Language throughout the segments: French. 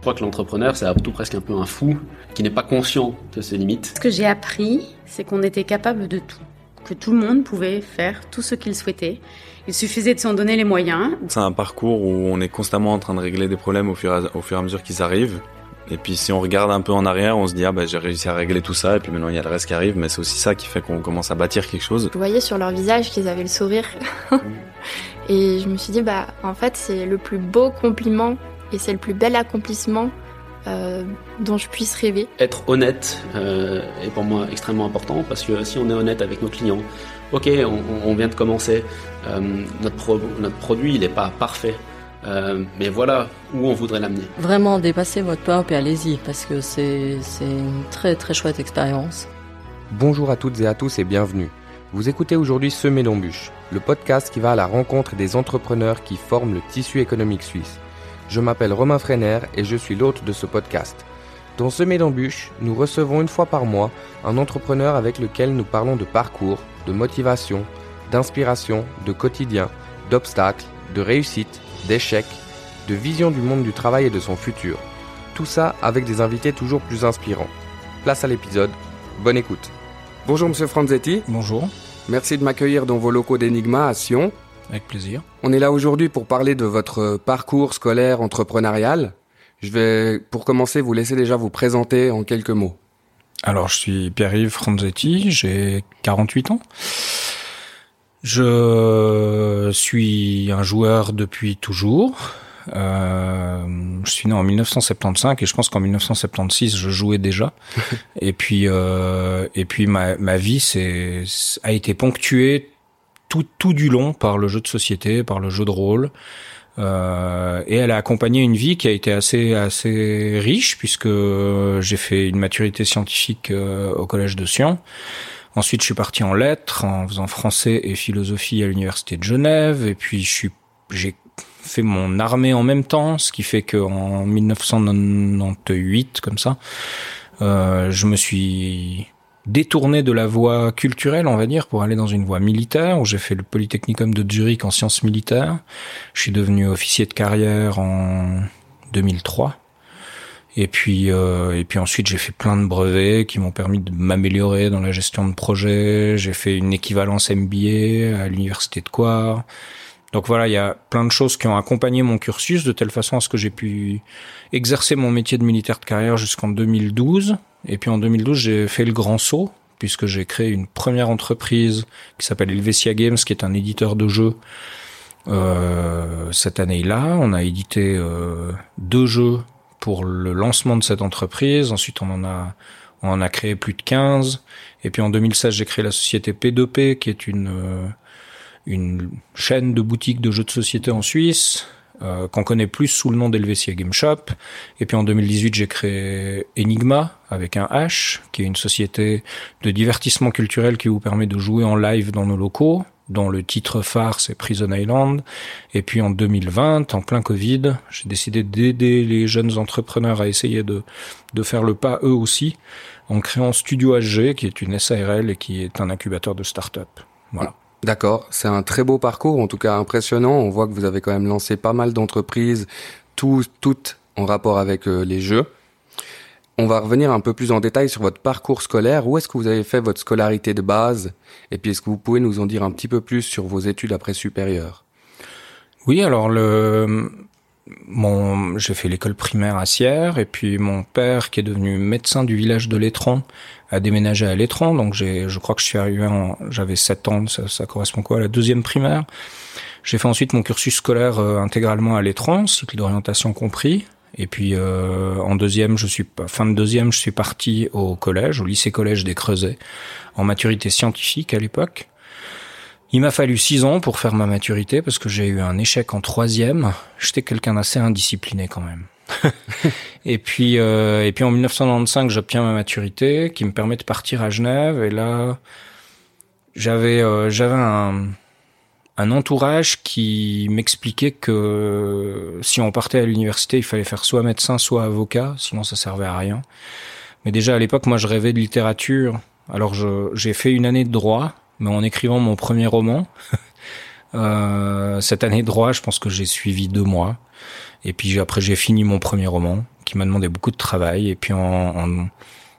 Je crois que l'entrepreneur, c'est avant tout presque un peu un fou qui n'est pas conscient de ses limites. Ce que j'ai appris, c'est qu'on était capable de tout, que tout le monde pouvait faire tout ce qu'il souhaitait. Il suffisait de s'en donner les moyens. C'est un parcours où on est constamment en train de régler des problèmes au fur et à, au fur et à mesure qu'ils arrivent. Et puis si on regarde un peu en arrière, on se dit ah bah j'ai réussi à régler tout ça et puis maintenant il y a le reste qui arrive, mais c'est aussi ça qui fait qu'on commence à bâtir quelque chose. Je voyais sur leur visage qu'ils avaient le sourire. et je me suis dit bah en fait c'est le plus beau compliment et c'est le plus bel accomplissement euh, dont je puisse rêver. Être honnête euh, est pour moi extrêmement important parce que si on est honnête avec nos clients, ok, on, on vient de commencer, euh, notre, pro, notre produit il n'est pas parfait, euh, mais voilà où on voudrait l'amener. Vraiment dépasser votre peur et allez-y parce que c'est une très très chouette expérience. Bonjour à toutes et à tous et bienvenue. Vous écoutez aujourd'hui Semer d'embûches, le podcast qui va à la rencontre des entrepreneurs qui forment le tissu économique suisse. Je m'appelle Romain Freiner et je suis l'hôte de ce podcast. Dans Semer d'embûches, nous recevons une fois par mois un entrepreneur avec lequel nous parlons de parcours, de motivation, d'inspiration, de quotidien, d'obstacles, de réussite d'échecs, de vision du monde du travail et de son futur. Tout ça avec des invités toujours plus inspirants. Place à l'épisode, bonne écoute. Bonjour Monsieur Franzetti. Bonjour. Merci de m'accueillir dans vos locaux d'Enigma à Sion. Avec plaisir. On est là aujourd'hui pour parler de votre parcours scolaire entrepreneurial. Je vais, pour commencer, vous laisser déjà vous présenter en quelques mots. Alors, je suis Pierre-Yves Franzetti, j'ai 48 ans. Je suis un joueur depuis toujours. Euh, je suis né en 1975 et je pense qu'en 1976 je jouais déjà. et puis euh, et puis ma, ma vie c'est a été ponctuée tout tout du long par le jeu de société, par le jeu de rôle. Euh, et elle a accompagné une vie qui a été assez assez riche puisque j'ai fait une maturité scientifique euh, au collège de Sion. Ensuite, je suis parti en lettres, en faisant français et philosophie à l'université de Genève. Et puis, je suis, j'ai fait mon armée en même temps, ce qui fait qu'en 1998, comme ça, euh, je me suis détourné de la voie culturelle, on va dire, pour aller dans une voie militaire, où j'ai fait le Polytechnicum de Zurich en sciences militaires. Je suis devenu officier de carrière en 2003. Et puis, euh, et puis ensuite, j'ai fait plein de brevets qui m'ont permis de m'améliorer dans la gestion de projet. J'ai fait une équivalence MBA à l'université de Coire. Donc voilà, il y a plein de choses qui ont accompagné mon cursus de telle façon à ce que j'ai pu exercer mon métier de militaire de carrière jusqu'en 2012. Et puis en 2012, j'ai fait le grand saut puisque j'ai créé une première entreprise qui s'appelle Helvetia Games, qui est un éditeur de jeux. Euh, cette année-là, on a édité euh, deux jeux pour le lancement de cette entreprise. Ensuite, on en a, on en a créé plus de 15. Et puis en 2016, j'ai créé la société P2P, qui est une, euh, une chaîne de boutiques de jeux de société en Suisse, euh, qu'on connaît plus sous le nom d'Helvetia Game Shop. Et puis en 2018, j'ai créé Enigma, avec un H, qui est une société de divertissement culturel qui vous permet de jouer en live dans nos locaux dont le titre phare c'est Prison Island. Et puis en 2020, en plein Covid, j'ai décidé d'aider les jeunes entrepreneurs à essayer de, de faire le pas eux aussi en créant Studio HG, qui est une SARL et qui est un incubateur de start-up. Voilà. D'accord, c'est un très beau parcours, en tout cas impressionnant. On voit que vous avez quand même lancé pas mal d'entreprises, tout, toutes en rapport avec euh, les jeux. On va revenir un peu plus en détail sur votre parcours scolaire. Où est-ce que vous avez fait votre scolarité de base? Et puis, est-ce que vous pouvez nous en dire un petit peu plus sur vos études après supérieures? Oui, alors le mon j'ai fait l'école primaire à Sierre et puis mon père qui est devenu médecin du village de Létron a déménagé à Létron donc j'ai je crois que je suis arrivé en j'avais 7 ans ça, ça correspond quoi à la deuxième primaire. J'ai fait ensuite mon cursus scolaire euh, intégralement à Létron, cycle d'orientation compris. Et puis euh, en deuxième, je suis fin de deuxième, je suis parti au collège, au lycée collège des Creusets, en maturité scientifique à l'époque. Il m'a fallu six ans pour faire ma maturité parce que j'ai eu un échec en troisième. J'étais quelqu'un d'assez indiscipliné quand même. et puis euh, et puis en 1995, j'obtiens ma maturité qui me permet de partir à Genève. Et là, j'avais euh, j'avais un un entourage qui m'expliquait que si on partait à l'université, il fallait faire soit médecin, soit avocat, sinon ça servait à rien. Mais déjà à l'époque, moi, je rêvais de littérature. Alors j'ai fait une année de droit, mais en écrivant mon premier roman. Euh, cette année de droit, je pense que j'ai suivi deux mois. Et puis après, j'ai fini mon premier roman, qui m'a demandé beaucoup de travail. Et puis en, en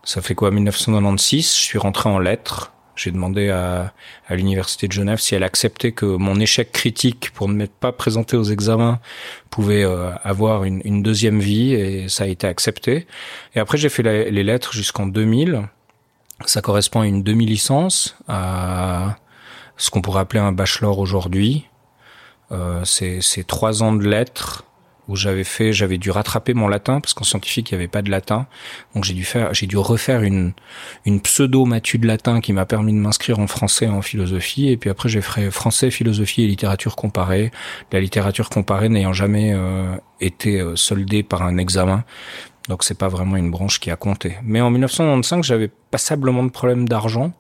ça fait quoi, 1996, je suis rentré en lettres. J'ai demandé à, à l'université de Genève si elle acceptait que mon échec critique pour ne m'être pas présenté aux examens pouvait euh, avoir une, une, deuxième vie et ça a été accepté. Et après j'ai fait les lettres jusqu'en 2000. Ça correspond à une demi-licence, à ce qu'on pourrait appeler un bachelor aujourd'hui. Euh, c'est trois ans de lettres où j'avais fait, j'avais dû rattraper mon latin parce qu'en scientifique il n'y avait pas de latin, donc j'ai dû faire, j'ai dû refaire une une pseudo matu de latin qui m'a permis de m'inscrire en français et en philosophie, et puis après j'ai fait français, philosophie et littérature comparée. La littérature comparée n'ayant jamais euh, été euh, soldée par un examen, donc c'est pas vraiment une branche qui a compté. Mais en 1995 j'avais passablement de problèmes d'argent.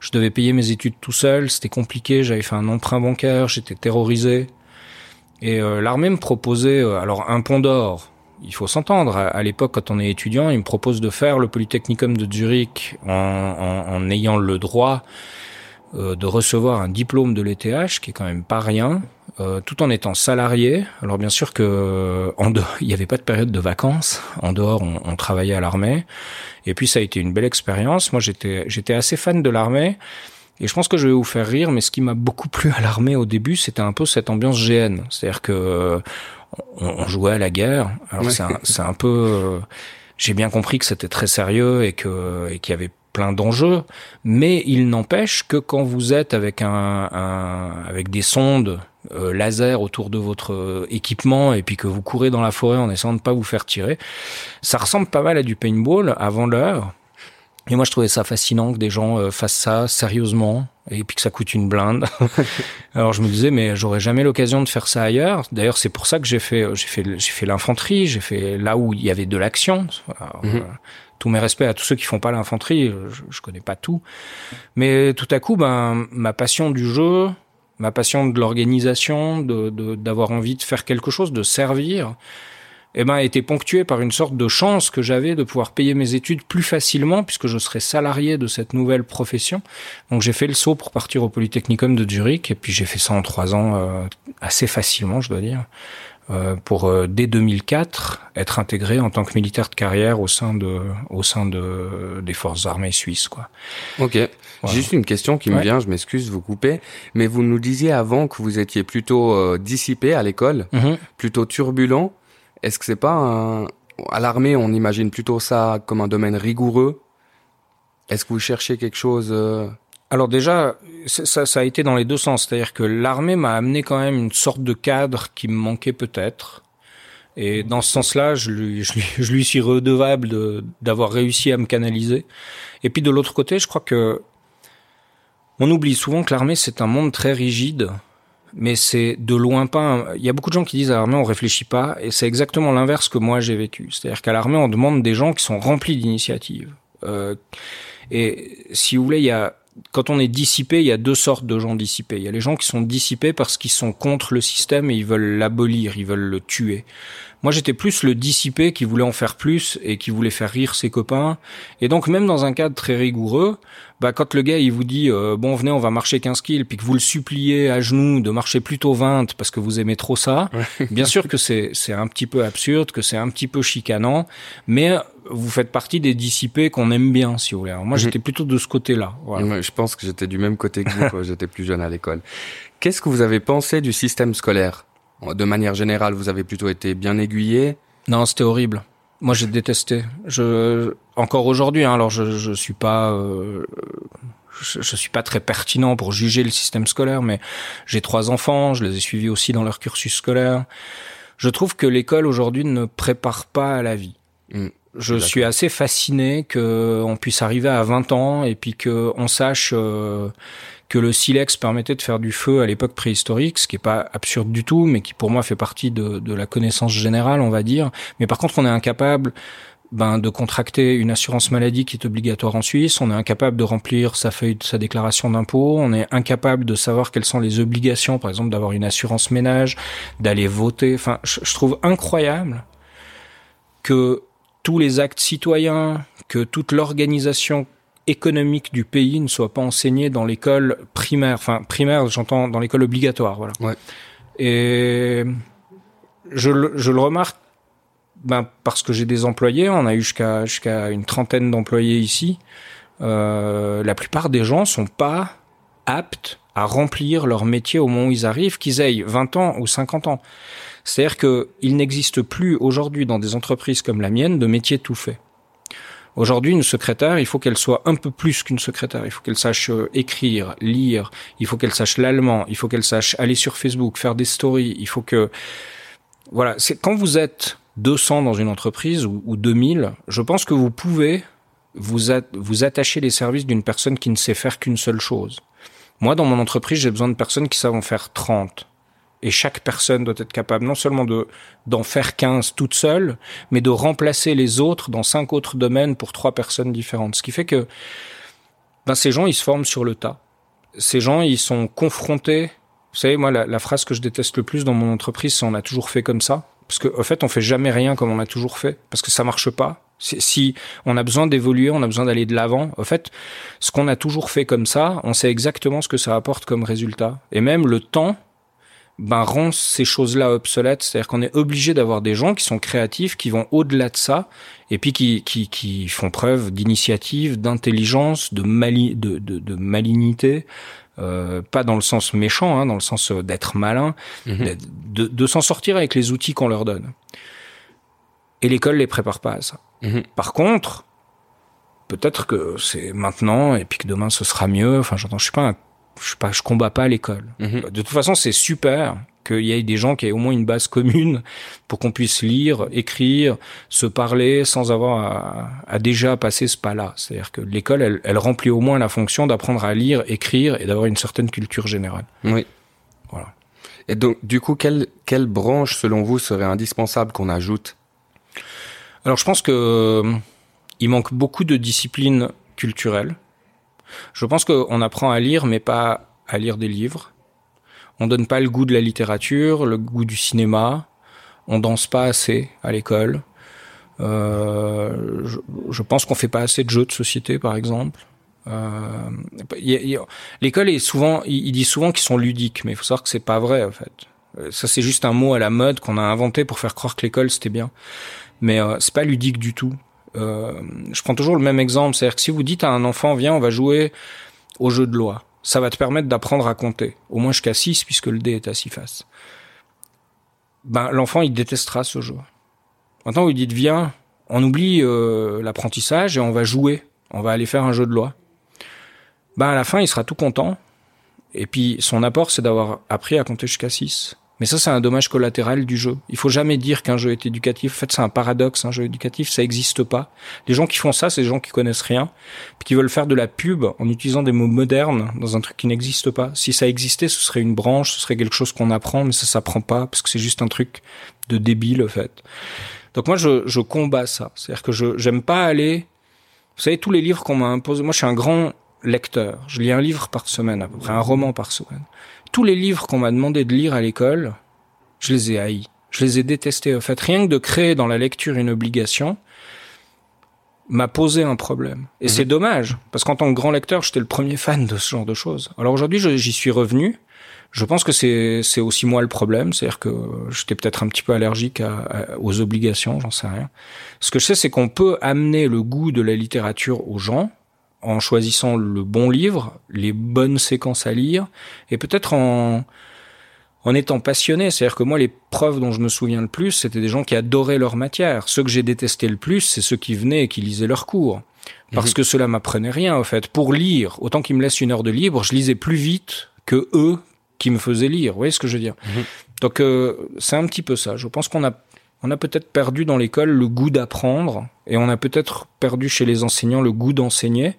Je devais payer mes études tout seul, c'était compliqué, j'avais fait un emprunt bancaire, j'étais terrorisé. Et euh, l'armée me proposait, euh, alors un pont d'or, il faut s'entendre. À, l'époque, quand on est étudiant, il me propose de faire le Polytechnicum de Zurich en, en ayant le droit euh, de recevoir un diplôme de l'ETH, qui est quand même pas rien, euh, tout en étant salarié. Alors bien sûr que en dehors, il n'y avait pas de période de vacances. En dehors, on, on travaillait à l'armée. Et puis ça a été une belle expérience. Moi, j'étais j'étais assez fan de l'armée. Et je pense que je vais vous faire rire, mais ce qui m'a beaucoup plu à l'armée au début, c'était un peu cette ambiance GN. C'est-à-dire que euh, on, jouait à la guerre. Alors c'est un, un, peu. Euh, j'ai bien compris que c'était très sérieux et que et qu'il y avait plein d'enjeux, mais il n'empêche que quand vous êtes avec un, un avec des sondes euh, laser autour de votre euh, équipement et puis que vous courez dans la forêt en essayant de pas vous faire tirer, ça ressemble pas mal à du paintball avant l'heure. Et moi, je trouvais ça fascinant que des gens euh, fassent ça sérieusement et puis que ça coûte une blinde. Alors je me disais, mais j'aurais jamais l'occasion de faire ça ailleurs. D'ailleurs, c'est pour ça que j'ai fait, j'ai fait, j'ai fait l'infanterie. J'ai fait là où il y avait de l'action. Mhm. Euh, tous mes respects à tous ceux qui font pas l'infanterie. Je, je connais pas tout, mais tout à coup, ben ma passion du jeu, ma passion de l'organisation, de d'avoir envie de faire quelque chose, de servir eh ben, était ponctué par une sorte de chance que j'avais de pouvoir payer mes études plus facilement puisque je serais salarié de cette nouvelle profession. Donc j'ai fait le saut pour partir au Polytechnicum de Zurich et puis j'ai fait ça en trois ans euh, assez facilement, je dois dire. Euh, pour euh, dès 2004 être intégré en tant que militaire de carrière au sein de au sein de des forces armées suisses quoi. OK. Juste une question qui me vient, je m'excuse de vous couper, mais vous nous disiez avant que vous étiez plutôt dissipé à l'école, mm-hmm. plutôt turbulent. Est-ce que c'est pas un... à l'armée, on imagine plutôt ça comme un domaine rigoureux? Est-ce que vous cherchez quelque chose euh, alors déjà, ça, ça, a été dans les deux sens. C'est-à-dire que l'armée m'a amené quand même une sorte de cadre qui me manquait peut-être. Et dans ce sens-là, je lui, je, lui, je lui, suis redevable d'avoir réussi à me canaliser. Et puis de l'autre côté, je crois que on oublie souvent que l'armée, c'est un monde très rigide mais c'est de loin pas. Il y a beaucoup de gens qui disent à l'armée on réfléchit pas, et c'est exactement l'inverse que moi j'ai vécu. C'est-à-dire qu'à l'armée on demande des gens qui sont remplis d'initiatives. Euh, et si vous voulez, il y a quand on est dissipé, il y a deux sortes de gens dissipés. Il y a les gens qui sont dissipés parce qu'ils sont contre le système et ils veulent l'abolir, ils veulent le tuer. Moi, j'étais plus le dissipé qui voulait en faire plus et qui voulait faire rire ses copains. Et donc, même dans un cadre très rigoureux, bah, quand le gars, il vous dit, euh, bon, venez, on va marcher 15 kills, puis que vous le suppliez à genoux de marcher plutôt 20 parce que vous aimez trop ça, bien sûr que c'est, c'est un petit peu absurde, que c'est un petit peu chicanant, mais vous faites partie des dissipés qu'on aime bien, si vous voulez. moi, mhm. j'étais plutôt de ce côté-là. Voilà. je pense que j'étais du même côté que vous quand j'étais plus jeune à l'école. Qu'est-ce que vous avez pensé du système scolaire? De manière générale, vous avez plutôt été bien aiguillé Non, c'était horrible. Moi, j'ai détesté. Je encore aujourd'hui, hein, alors je je suis pas euh, je, je, suis pas très pertinent pour juger le système scolaire, mais j'ai trois enfants, je les ai suivis aussi dans leur cursus scolaire. Je trouve que l'école aujourd'hui ne prépare pas à la vie. Hmm, je suis assez fasciné que on puisse arriver à 20 ans et puis que on sache euh, que le silex permettait de faire du feu à l'époque préhistorique, ce qui est pas absurde du tout, mais qui pour moi fait partie de, de la connaissance générale, on va dire. Mais par contre, on est incapable ben, de contracter une assurance maladie qui est obligatoire en Suisse, on est incapable de remplir sa feuille de sa déclaration d'impôt, on est incapable de savoir quelles sont les obligations, par exemple d'avoir une assurance ménage, d'aller voter. Enfin, je trouve incroyable que tous les actes citoyens, que toute l'organisation économique du pays ne soit pas enseigné dans l'école primaire. Enfin, primaire, j'entends dans l'école obligatoire, voilà. Ouais. Et je, le- je le remarque ben, parce que j'ai des employés. On a eu jusqu'à jusqu'à une trentaine d'employés ici. Euh, la plupart des gens sont pas aptes à remplir leur métier au moment où ils arrivent, qu'ils aient 20 ans ou 50 ans. C'est-à-dire qu'il n'existe plus aujourd'hui dans des entreprises comme la mienne de métier tout fait. Aujourd'hui, une secrétaire, il faut qu'elle soit un peu plus qu'une secrétaire. Il faut qu'elle sache euh, écrire, lire. Il faut qu'elle sache l'allemand. Il faut qu'elle sache aller sur Facebook, faire des stories. Il faut que, voilà. C'est quand vous êtes 200 dans une entreprise ou, ou 2000, je pense que vous pouvez vous, vous attacher les services d'une personne qui ne sait faire qu'une seule chose. Moi, dans mon entreprise, j'ai besoin de personnes qui savent en faire 30. Et chaque personne doit être capable non seulement de d'en faire 15 toute seule, mais de remplacer les autres dans cinq autres domaines pour trois personnes différentes. Ce qui fait que ben, ces gens, ils se forment sur le tas. Ces gens, ils sont confrontés. Vous savez, moi, la, phrase que je déteste le plus dans mon entreprise, c'est on a toujours fait comme ça. Parce qu'en fait, on fait jamais rien comme on a toujours fait. Parce que ça marche pas. Si on a besoin d'évoluer, on a besoin d'aller de l'avant. En fait, ce qu'on a toujours fait comme ça, on sait exactement ce que ça apporte comme résultat. Et même le temps, ben, rend ces choses-là obsolètes. C'est-à-dire qu'on est obligé d'avoir des gens qui sont créatifs, qui vont au-delà de ça, et puis qui, qui, qui font preuve d'initiative, d'intelligence, de, mali, de, de, de malignité. Euh, pas dans le sens méchant, hein, dans le sens euh, d'être malin, Mhm. de, de s'en sortir avec les outils qu'on leur donne. Et l'école les prépare pas à ça. Mhm. Par contre, peut-être que c'est maintenant et puis que demain ce sera mieux. Enfin, j'entends, je suis pas, un- je suis pas, je combats pas l'école. Mhm. De toute façon, c'est super qu'il y ait des gens qui aient au moins une base commune pour qu'on puisse lire, écrire, se parler sans avoir à, à déjà passer ce pas-là. C'est-à-dire que l'école, elle, elle remplit au moins la fonction d'apprendre à lire, écrire et d'avoir une certaine culture générale. Oui. Voilà. Et donc, du coup, quelle, quelle branche, selon vous, serait indispensable qu'on ajoute? Alors je pense que euh, il manque beaucoup de disciplines culturelles. Je pense qu'on apprend à lire, mais pas à lire des livres. On donne pas le goût de la littérature, le goût du cinéma. On danse pas assez à l'école. Euh, je, pense qu'on fait pas assez de jeux de société, par exemple. Euh, L'école est souvent, il, il dit souvent qu'ils sont ludiques, mais il faut savoir que c'est pas vrai en fait. Euh, Ça c'est juste un mot à la mode qu'on a inventé pour faire croire que l'école c'était bien mais c'est pas ludique du tout. Euh, je prends toujours le même exemple, c'est-à-dire que si vous dites à un enfant, viens, on va jouer au jeu de loi, ça va te permettre d'apprendre à compter, au moins jusqu'à 6 puisque le dé est à 6 faces. Ben, l'enfant, il détestera ce jeu. Maintenant, vous lui dites, viens, on oublie euh, l'apprentissage et on va jouer, on va aller faire un jeu de loi. Ben, à la fin, il sera tout content. Et puis, son apport, c'est d'avoir appris à compter jusqu'à 6. Mais ça, c'est un dommage collatéral du jeu. Il faut jamais dire qu'un jeu est éducatif. En fait, c'est un paradoxe. Un jeu éducatif, ça existe pas. Les gens qui font ça, c'est des gens qui connaissent rien, puis qui veulent faire de la pub en utilisant des mots modernes dans un truc qui n'existe pas. Si ça existait, ce serait une branche, ce serait quelque chose qu'on apprend, mais ça s'apprend pas parce que c'est juste un truc de débile, en fait. Donc moi, je, je combats ça. C'est-à-dire que je j'aime pas aller. Vous savez, tous les livres qu'on m'a imposés. Moi, je suis un grand lecteur. Je lis un livre par semaine, à peu près un roman par semaine tous les livres qu'on m'a demandé de lire à l'école, je les ai haïs. Je les ai détestés. En fait, rien que de créer dans la lecture une obligation m'a posé un problème. Et c'est dommage, parce qu'en tant que grand lecteur, j'étais le premier fan de ce genre de choses. Alors aujourd'hui, j'y suis revenu. Je pense que c'est c'est aussi moi le problème, c'est-à-dire que j'étais peut-être un petit peu allergique à- à- aux obligations, j'en sais rien. Ce que je sais, c'est qu'on peut amener le goût de la littérature aux gens en choisissant le bon livre, les bonnes séquences à lire, et peut-être en, en étant passionné. C'est-à-dire que moi, les profs dont je me souviens le plus, c'était des gens qui adoraient leur matière. Ceux que j'ai détestés le plus, c'est ceux qui venaient et qui lisaient leurs cours. Parce que cela m'apprenait rien, en fait. Pour lire, autant qu'ils me laissent une heure de libre, je lisais plus vite que eux qui me faisaient lire. Vous voyez ce que je veux dire? Donc, euh, c'est un petit peu ça. Je pense qu'on a on a peut-être perdu dans l'école le goût d'apprendre et on a peut-être perdu chez les enseignants le goût d'enseigner.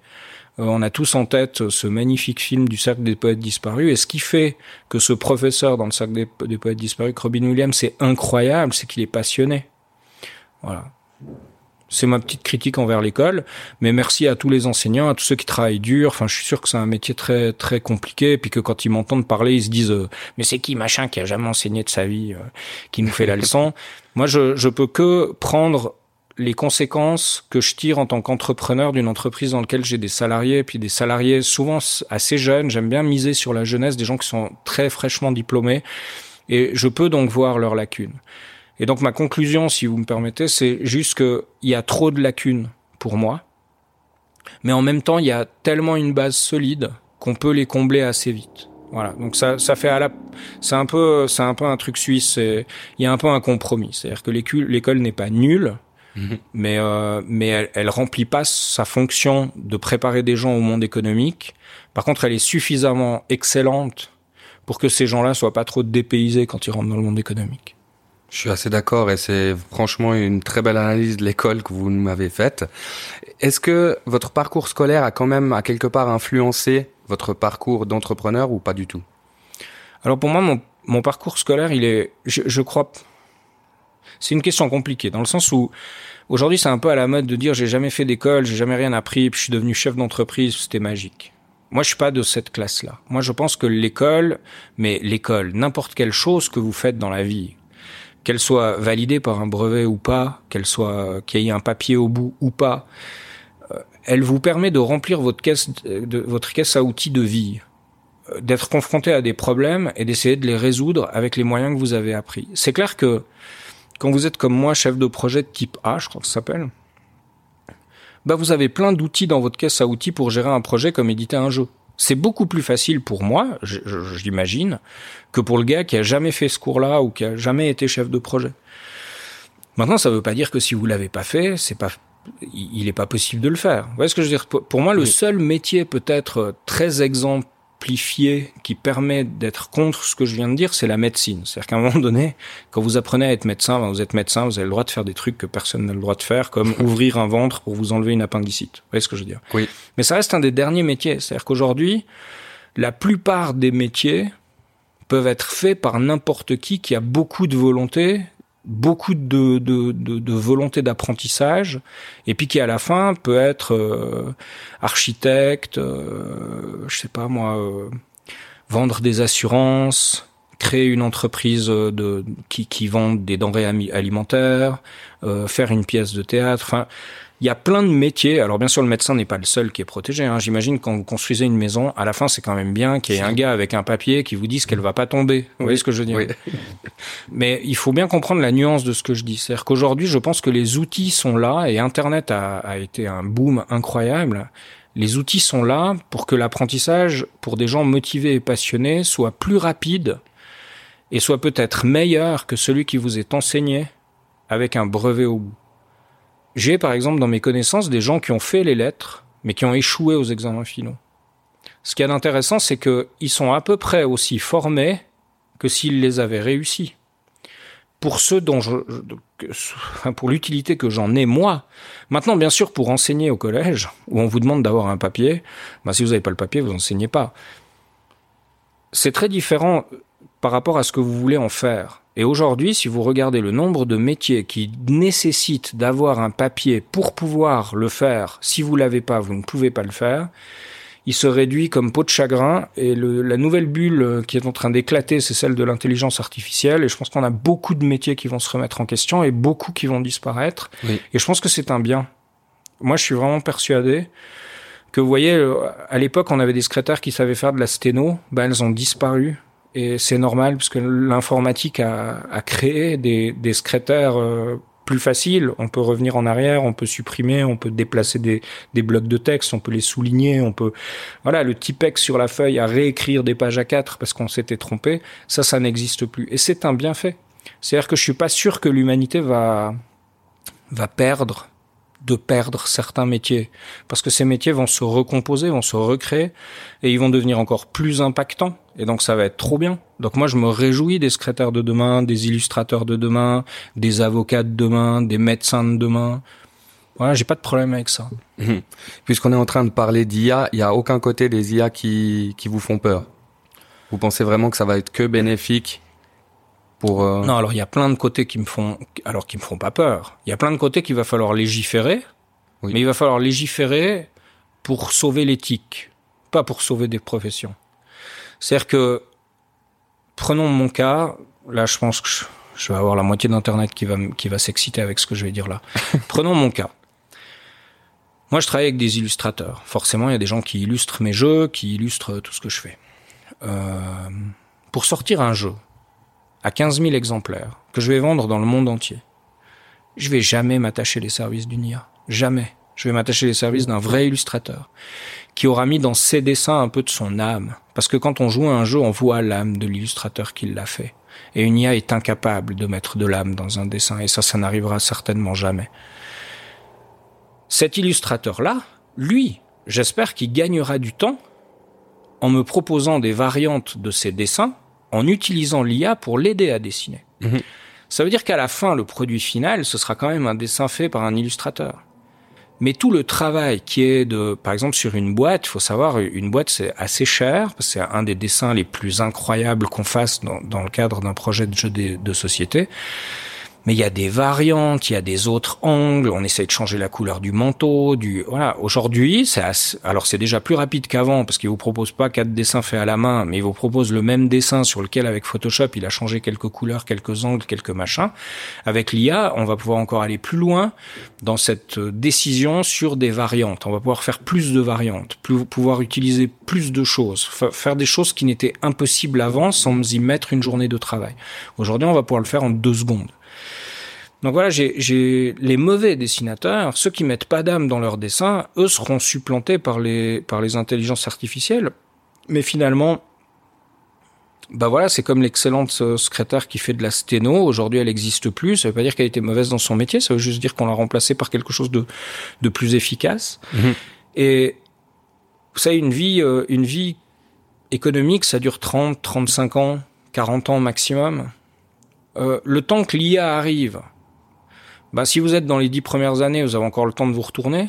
Euh, on a tous en tête ce magnifique film du Cercle des poètes disparus et ce qui fait que ce professeur dans le Cercle des, des poètes disparus, Robin Williams, c'est incroyable, c'est qu'il est passionné. Voilà. C'est ma petite critique envers l'école, mais merci à tous les enseignants, à tous ceux qui travaillent dur. Enfin, je suis sûr que c'est un métier très très compliqué, et puis que quand ils m'entendent parler, ils se disent euh, mais c'est qui machin qui a jamais enseigné de sa vie, euh, qui nous fait la leçon? Moi, je je peux que prendre les conséquences que je tire en tant qu'entrepreneur d'une entreprise dans laquelle j'ai des salariés, puis des salariés souvent assez jeunes. J'aime bien miser sur la jeunesse, des gens qui sont très fraîchement diplômés, et je peux donc voir leurs lacunes. Et donc ma conclusion, si vous me permettez, c'est juste qu'il y a trop de lacunes pour moi, mais en même temps, il y a tellement une base solide qu'on peut les combler assez vite. Voilà, donc ça, ça fait à la, c'est un peu, c'est un peu un truc suisse. Il y a un peu un compromis, c'est-à-dire que l'école n'est pas nulle, Mhm. Mais, euh, mais elle, elle remplit pas sa fonction de préparer des gens au monde économique. Par contre, elle est suffisamment excellente pour que ces gens-là soient pas trop dépaysés quand ils rentrent dans le monde économique. Je suis assez d'accord et c'est franchement une très belle analyse de l'école que vous m'avez faite. Est-ce que votre parcours scolaire a quand même à quelque part influencé votre parcours d'entrepreneur ou pas du tout? Alors pour moi, mon, parcours scolaire, il est, je, je crois, c'est une question compliquée dans le sens où aujourd'hui c'est un peu à la mode de dire j'ai jamais fait d'école, j'ai jamais rien appris, puis je suis devenu chef d'entreprise, c'était magique. Moi, je suis pas de cette classe-là. Moi, je pense que l'école, mais l'école, n'importe quelle chose que vous faites dans la vie, qu'elle soit validée par un brevet ou pas, qu'elle soit qu'il y ait un papier au bout ou pas, euh, elle vous permet de remplir votre caisse, à outils de vie, euh, d'être confronté à des problèmes et d'essayer de les résoudre avec les moyens que vous avez appris. C'est clair que quand vous êtes comme moi, chef de projet de type A, je crois que ça s'appelle, bah vous avez plein d'outils dans votre caisse à outils pour gérer un projet comme éditer un jeu. C'est beaucoup plus facile pour moi, j'imagine, que pour le gars qui a jamais fait ce cours-là ou qui a jamais été chef de projet. Maintenant, ça ne veut pas dire que si vous l'avez pas fait, c'est pas, il n'est pas possible de le faire. Vous voyez ce que je veux dire? Pour moi, le seul métier peut-être très qui permet d'être contre ce que je viens de dire, c'est la médecine. C'est-à-dire qu'à un moment donné, quand vous apprenez à être médecin, ben, vous êtes médecin, vous avez le droit de faire des trucs que personne n'a le droit de faire, comme ouvrir un ventre pour vous enlever une appendicite. Vous voyez ce que je veux dire? Oui. Mais ça reste un des derniers métiers. C'est-à-dire qu'aujourd'hui, la plupart des métiers peuvent être faits par n'importe qui qui a beaucoup de volonté beaucoup de, de, de, de volonté d'apprentissage et puis qui à la fin peut être euh, architecte, euh, je sais pas moi, euh, vendre des assurances, créer une entreprise de qui, qui vend des denrées alimentaires, faire une pièce de théâtre. Enfin, il y a plein de métiers. Alors bien sûr, le médecin n'est pas le seul qui est protégé. Hein. J'imagine quand vous construisez une maison, à la fin, c'est quand même bien qu'il y ait un gars avec un papier qui vous dise qu'elle va pas tomber. Vous voyez ce que je veux dire? Mais il faut bien comprendre la nuance de ce que je dis. C'est-à-dire qu'aujourd'hui, je pense que les outils sont là et Internet a, a été un boom incroyable. Les outils sont là pour que l'apprentissage, pour des gens motivés et passionnés, soit plus rapide et soit peut-être meilleur que celui qui vous est enseigné avec un brevet au bout. J'ai par exemple dans mes connaissances des gens qui ont fait les lettres, mais qui ont échoué aux examens finaux. Ce qui est intéressant, c'est qu'ils sont à peu près aussi formés que s'ils les avaient réussis. Pour ceux dont je, pour l'utilité que j'en ai moi. Maintenant, bien sûr, pour enseigner au collège, où on vous demande d'avoir un papier, bah, si vous n'avez pas le papier, vous enseignez pas. C'est très différent par rapport à ce que vous voulez en faire. Et aujourd'hui, si vous regardez le nombre de métiers qui nécessitent d'avoir un papier pour pouvoir le faire, si vous l'avez pas, vous ne pouvez pas le faire, il se réduit comme peau de chagrin. Et le, la nouvelle bulle qui est en train d'éclater, c'est celle de l'intelligence artificielle. Et je pense qu'on a beaucoup de métiers qui vont se remettre en question et beaucoup qui vont disparaître. Et je pense que c'est un bien. Moi, je suis vraiment persuadé que, vous voyez, à l'époque, on avait des secrétaires qui savaient faire de la sténo. Ben, elles ont disparu et c'est normal parce que l'informatique a, a, créé des, des secrétaires euh, plus faciles. On peut revenir en arrière, on peut supprimer, on peut déplacer des, des blocs de texte, on peut les souligner, on peut voilà le typex sur la feuille à réécrire des pages à 4 parce qu'on s'était trompé. Ça, ça n'existe plus et c'est un bienfait. C'est-à-dire que je suis pas sûr que l'humanité va va perdre de perdre certains métiers parce que ces métiers vont se recomposer, vont se recréer et ils vont devenir encore plus impactants et donc ça va être trop bien. Donc moi je me réjouis des secrétaires de demain, des illustrateurs de demain, des avocats de demain, des médecins de demain. Voilà, j'ai pas de problème avec ça. Mmh. Puisqu'on est en train de parler d'IA, il y a aucun côté des IA qui qui vous font peur? Vous pensez vraiment que ça va être que bénéfique pour euh... Non, alors il y a plein de côtés qui me font alors qui me font pas peur. Il y a plein de côtés qu'il va falloir légiférer. Oui. Mais il va falloir légiférer pour sauver l'éthique, pas pour sauver des professions. C'est-à-dire que, prenons mon cas, là je pense que je vais avoir la moitié d'internet qui va qui va s'exciter avec ce que je vais dire là. Prenons mon cas. Moi, je travaille avec des illustrateurs. Forcément, il y a des gens qui illustrent mes jeux, qui illustrent tout ce que je fais. Euh, pour sortir un jeu à 15 000 exemplaires que je vais vendre dans le monde entier, je vais jamais m'attacher les services d'une IA. Jamais. Je vais m'attacher les services d'un vrai illustrateur qui aura mis dans ses dessins un peu de son âme. Parce que quand on joue à un jeu, on voit l'âme de l'illustrateur qui l'a fait. Et une IA est incapable de mettre de l'âme dans un dessin. Et ça, ça n'arrivera certainement jamais. Cet illustrateur-là, lui, j'espère qu'il gagnera du temps en me proposant des variantes de ses dessins en utilisant l'IA pour l'aider à dessiner. Mhm. Ça veut dire qu'à la fin, le produit final, ce sera quand même un dessin fait par un illustrateur. Mais tout le travail qui est de, par exemple, sur une boîte, il faut savoir, une boîte c'est assez cher, c'est un des dessins les plus incroyables qu'on fasse dans, le cadre d'un projet de jeu de société mais il y a des variantes, il y a des autres angles, on essaie de changer la couleur du manteau, du voilà. Aujourd'hui, c'est alors c'est déjà plus rapide qu'avant parce qu'il vous propose pas quatre dessins faits à la main, mais il vous propose le même dessin sur lequel avec Photoshop, il a changé quelques couleurs, quelques angles, quelques machins. Avec l'IA, on va pouvoir encore aller plus loin dans cette décision sur des variantes. On va pouvoir faire plus de variantes, plus pouvoir utiliser plus de choses, faire des choses qui n'étaient impossibles avant sans y mettre une journée de travail. Aujourd'hui, on va pouvoir le faire en deux secondes. Donc voilà, j'ai les mauvais dessinateurs, ceux qui mettent pas d'âme dans leur dessin, eux seront supplantés par les par les intelligences artificielles. Mais finalement, bah voilà, c'est comme l'excellente secrétaire qui fait de la sténo. Aujourd'hui, elle n'existe plus. Ça veut pas dire qu'elle était mauvaise dans son métier. Ça veut juste dire qu'on l'a remplacée par quelque chose de de plus efficace. Mhm. Et vous savez, une vie euh, une vie économique, ça dure 30, 35 ans, 40 ans maximum. Euh, le temps que l'IA arrive bah, si vous êtes dans les dix premières années, vous avez encore le temps de vous retourner.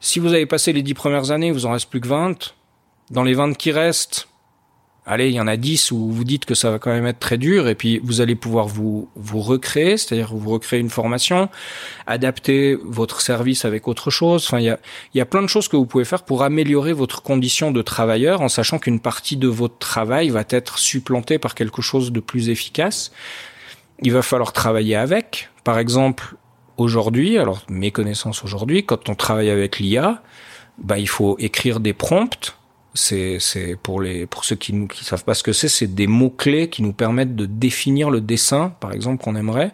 Si vous avez passé les dix premières années, vous en reste plus que 20. Dans les 20 qui restent, allez, il y en a 10 où vous dites que ça va quand même être très dur et puis vous allez pouvoir vous, vous recréer, c'est-à-dire vous recréer une formation, adapter votre service avec autre chose. Enfin, il y a, il y a plein de choses que vous pouvez faire pour améliorer votre condition de travailleur en sachant qu'une partie de votre travail va être supplantée par quelque chose de plus efficace. Il va falloir travailler avec. Par exemple, aujourd'hui, alors mes connaissances aujourd'hui, quand on travaille avec l'IA, bah, il faut écrire des prompts. C'est, c'est pour les, pour ceux qui ne savent pas ce que c'est, c'est des mots-clés qui nous permettent de définir le dessin, par exemple, qu'on aimerait.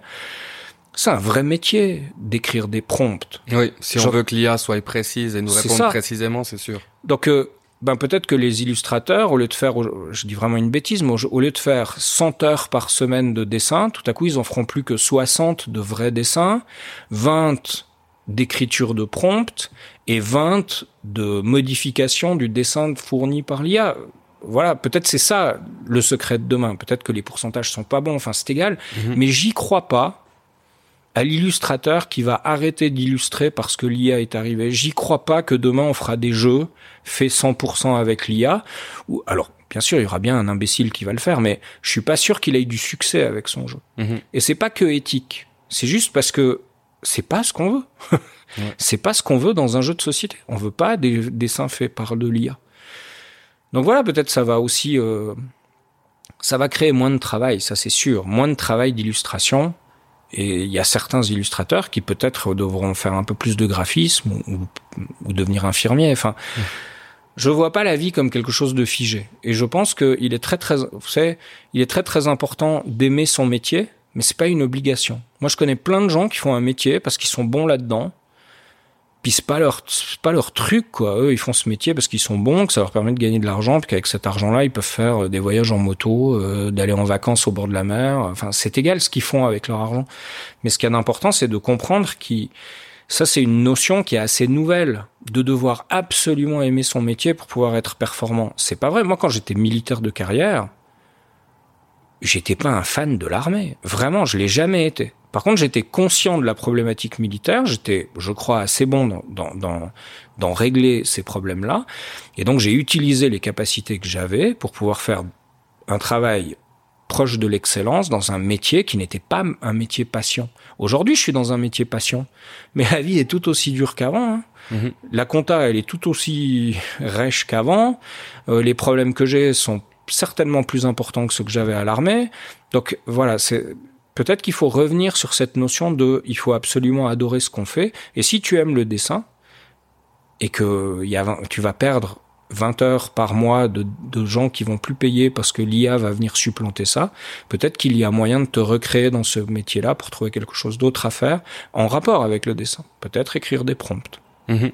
C'est un vrai métier d'écrire des prompts. Oui, si Genre- on veut que l'IA soit précise et nous réponde précisément, c'est sûr. Donc, euh, ben peut-être que les illustrateurs, au lieu de faire, je dis vraiment une bêtise, mais au lieu de faire 100 heures par semaine de dessin, tout à coup, ils en feront plus que 60 de vrais dessins, 20 d'écriture de prompt et 20 de modification du dessin fourni par l'IA. Voilà, peut-être c'est ça le secret de demain. Peut-être que les pourcentages sont pas bons, enfin c'est égal, mais j'y crois pas à l'illustrateur qui va arrêter d'illustrer parce que l'IA est arrivée. J'y crois pas que demain on fera des jeux faits 100% avec l'IA. Ou alors, bien sûr, il y aura bien un imbécile qui va le faire, mais je suis pas sûr qu'il ait eu du succès avec son jeu. Mhm. Et c'est pas que éthique. C'est juste parce que c'est pas ce qu'on veut. C'est pas ce qu'on veut dans un jeu de société. On veut pas des dessins faits par de l'IA. Donc voilà, peut-être ça va aussi, euh, ça va créer moins de travail, ça c'est sûr, moins de travail d'illustration. Et il y a certains illustrateurs qui peut-être devront faire un peu plus de graphisme ou, devenir infirmier. Enfin, je vois pas la vie comme quelque chose de figé. Et je pense qu'il est très très, vous savez, il est très très important d'aimer son métier, mais c'est pas une obligation. Moi, je connais plein de gens qui font un métier parce qu'ils sont bons là-dedans. Puis c'est pas leur, c'est pas leur truc, quoi. Eux, ils font ce métier parce qu'ils sont bons, que ça leur permet de gagner de l'argent, puis qu'avec cet argent-là, ils peuvent faire euh, des voyages en moto, euh, d'aller en vacances au bord de la mer. Enfin, c'est égal ce qu'ils font avec leur argent. Mais ce qui est important, c'est de comprendre qui, ça, c'est une notion qui est assez nouvelle, de devoir absolument aimer son métier pour pouvoir être performant. C'est pas vrai. Moi, quand j'étais militaire de carrière, j'étais pas un fan de l'armée. Vraiment, je l'ai jamais été. Par contre, j'étais conscient de la problématique militaire. J'étais, je crois, assez bon dans, dans, dans, dans régler ces problèmes-là. Et donc, j'ai utilisé les capacités que j'avais pour pouvoir faire un travail proche de l'excellence dans un métier qui n'était pas un métier passion. Aujourd'hui, je suis dans un métier passion, mais la vie est tout aussi dure qu'avant. hein. La compta, elle est tout aussi rêche qu'avant. Euh, les problèmes que j'ai sont certainement plus importants que ceux que j'avais à l'armée. Donc voilà, c'est peut-être qu'il faut revenir sur cette notion de il faut absolument adorer ce qu'on fait. Et si tu aimes le dessin et que tu vas perdre 20 heures par mois de, de gens qui vont plus payer parce que l'IA va venir supplanter ça, peut-être qu'il y a moyen de te recréer dans ce métier-là pour trouver quelque chose d'autre à faire en rapport avec le dessin. Peut-être écrire des prompts. Mhm.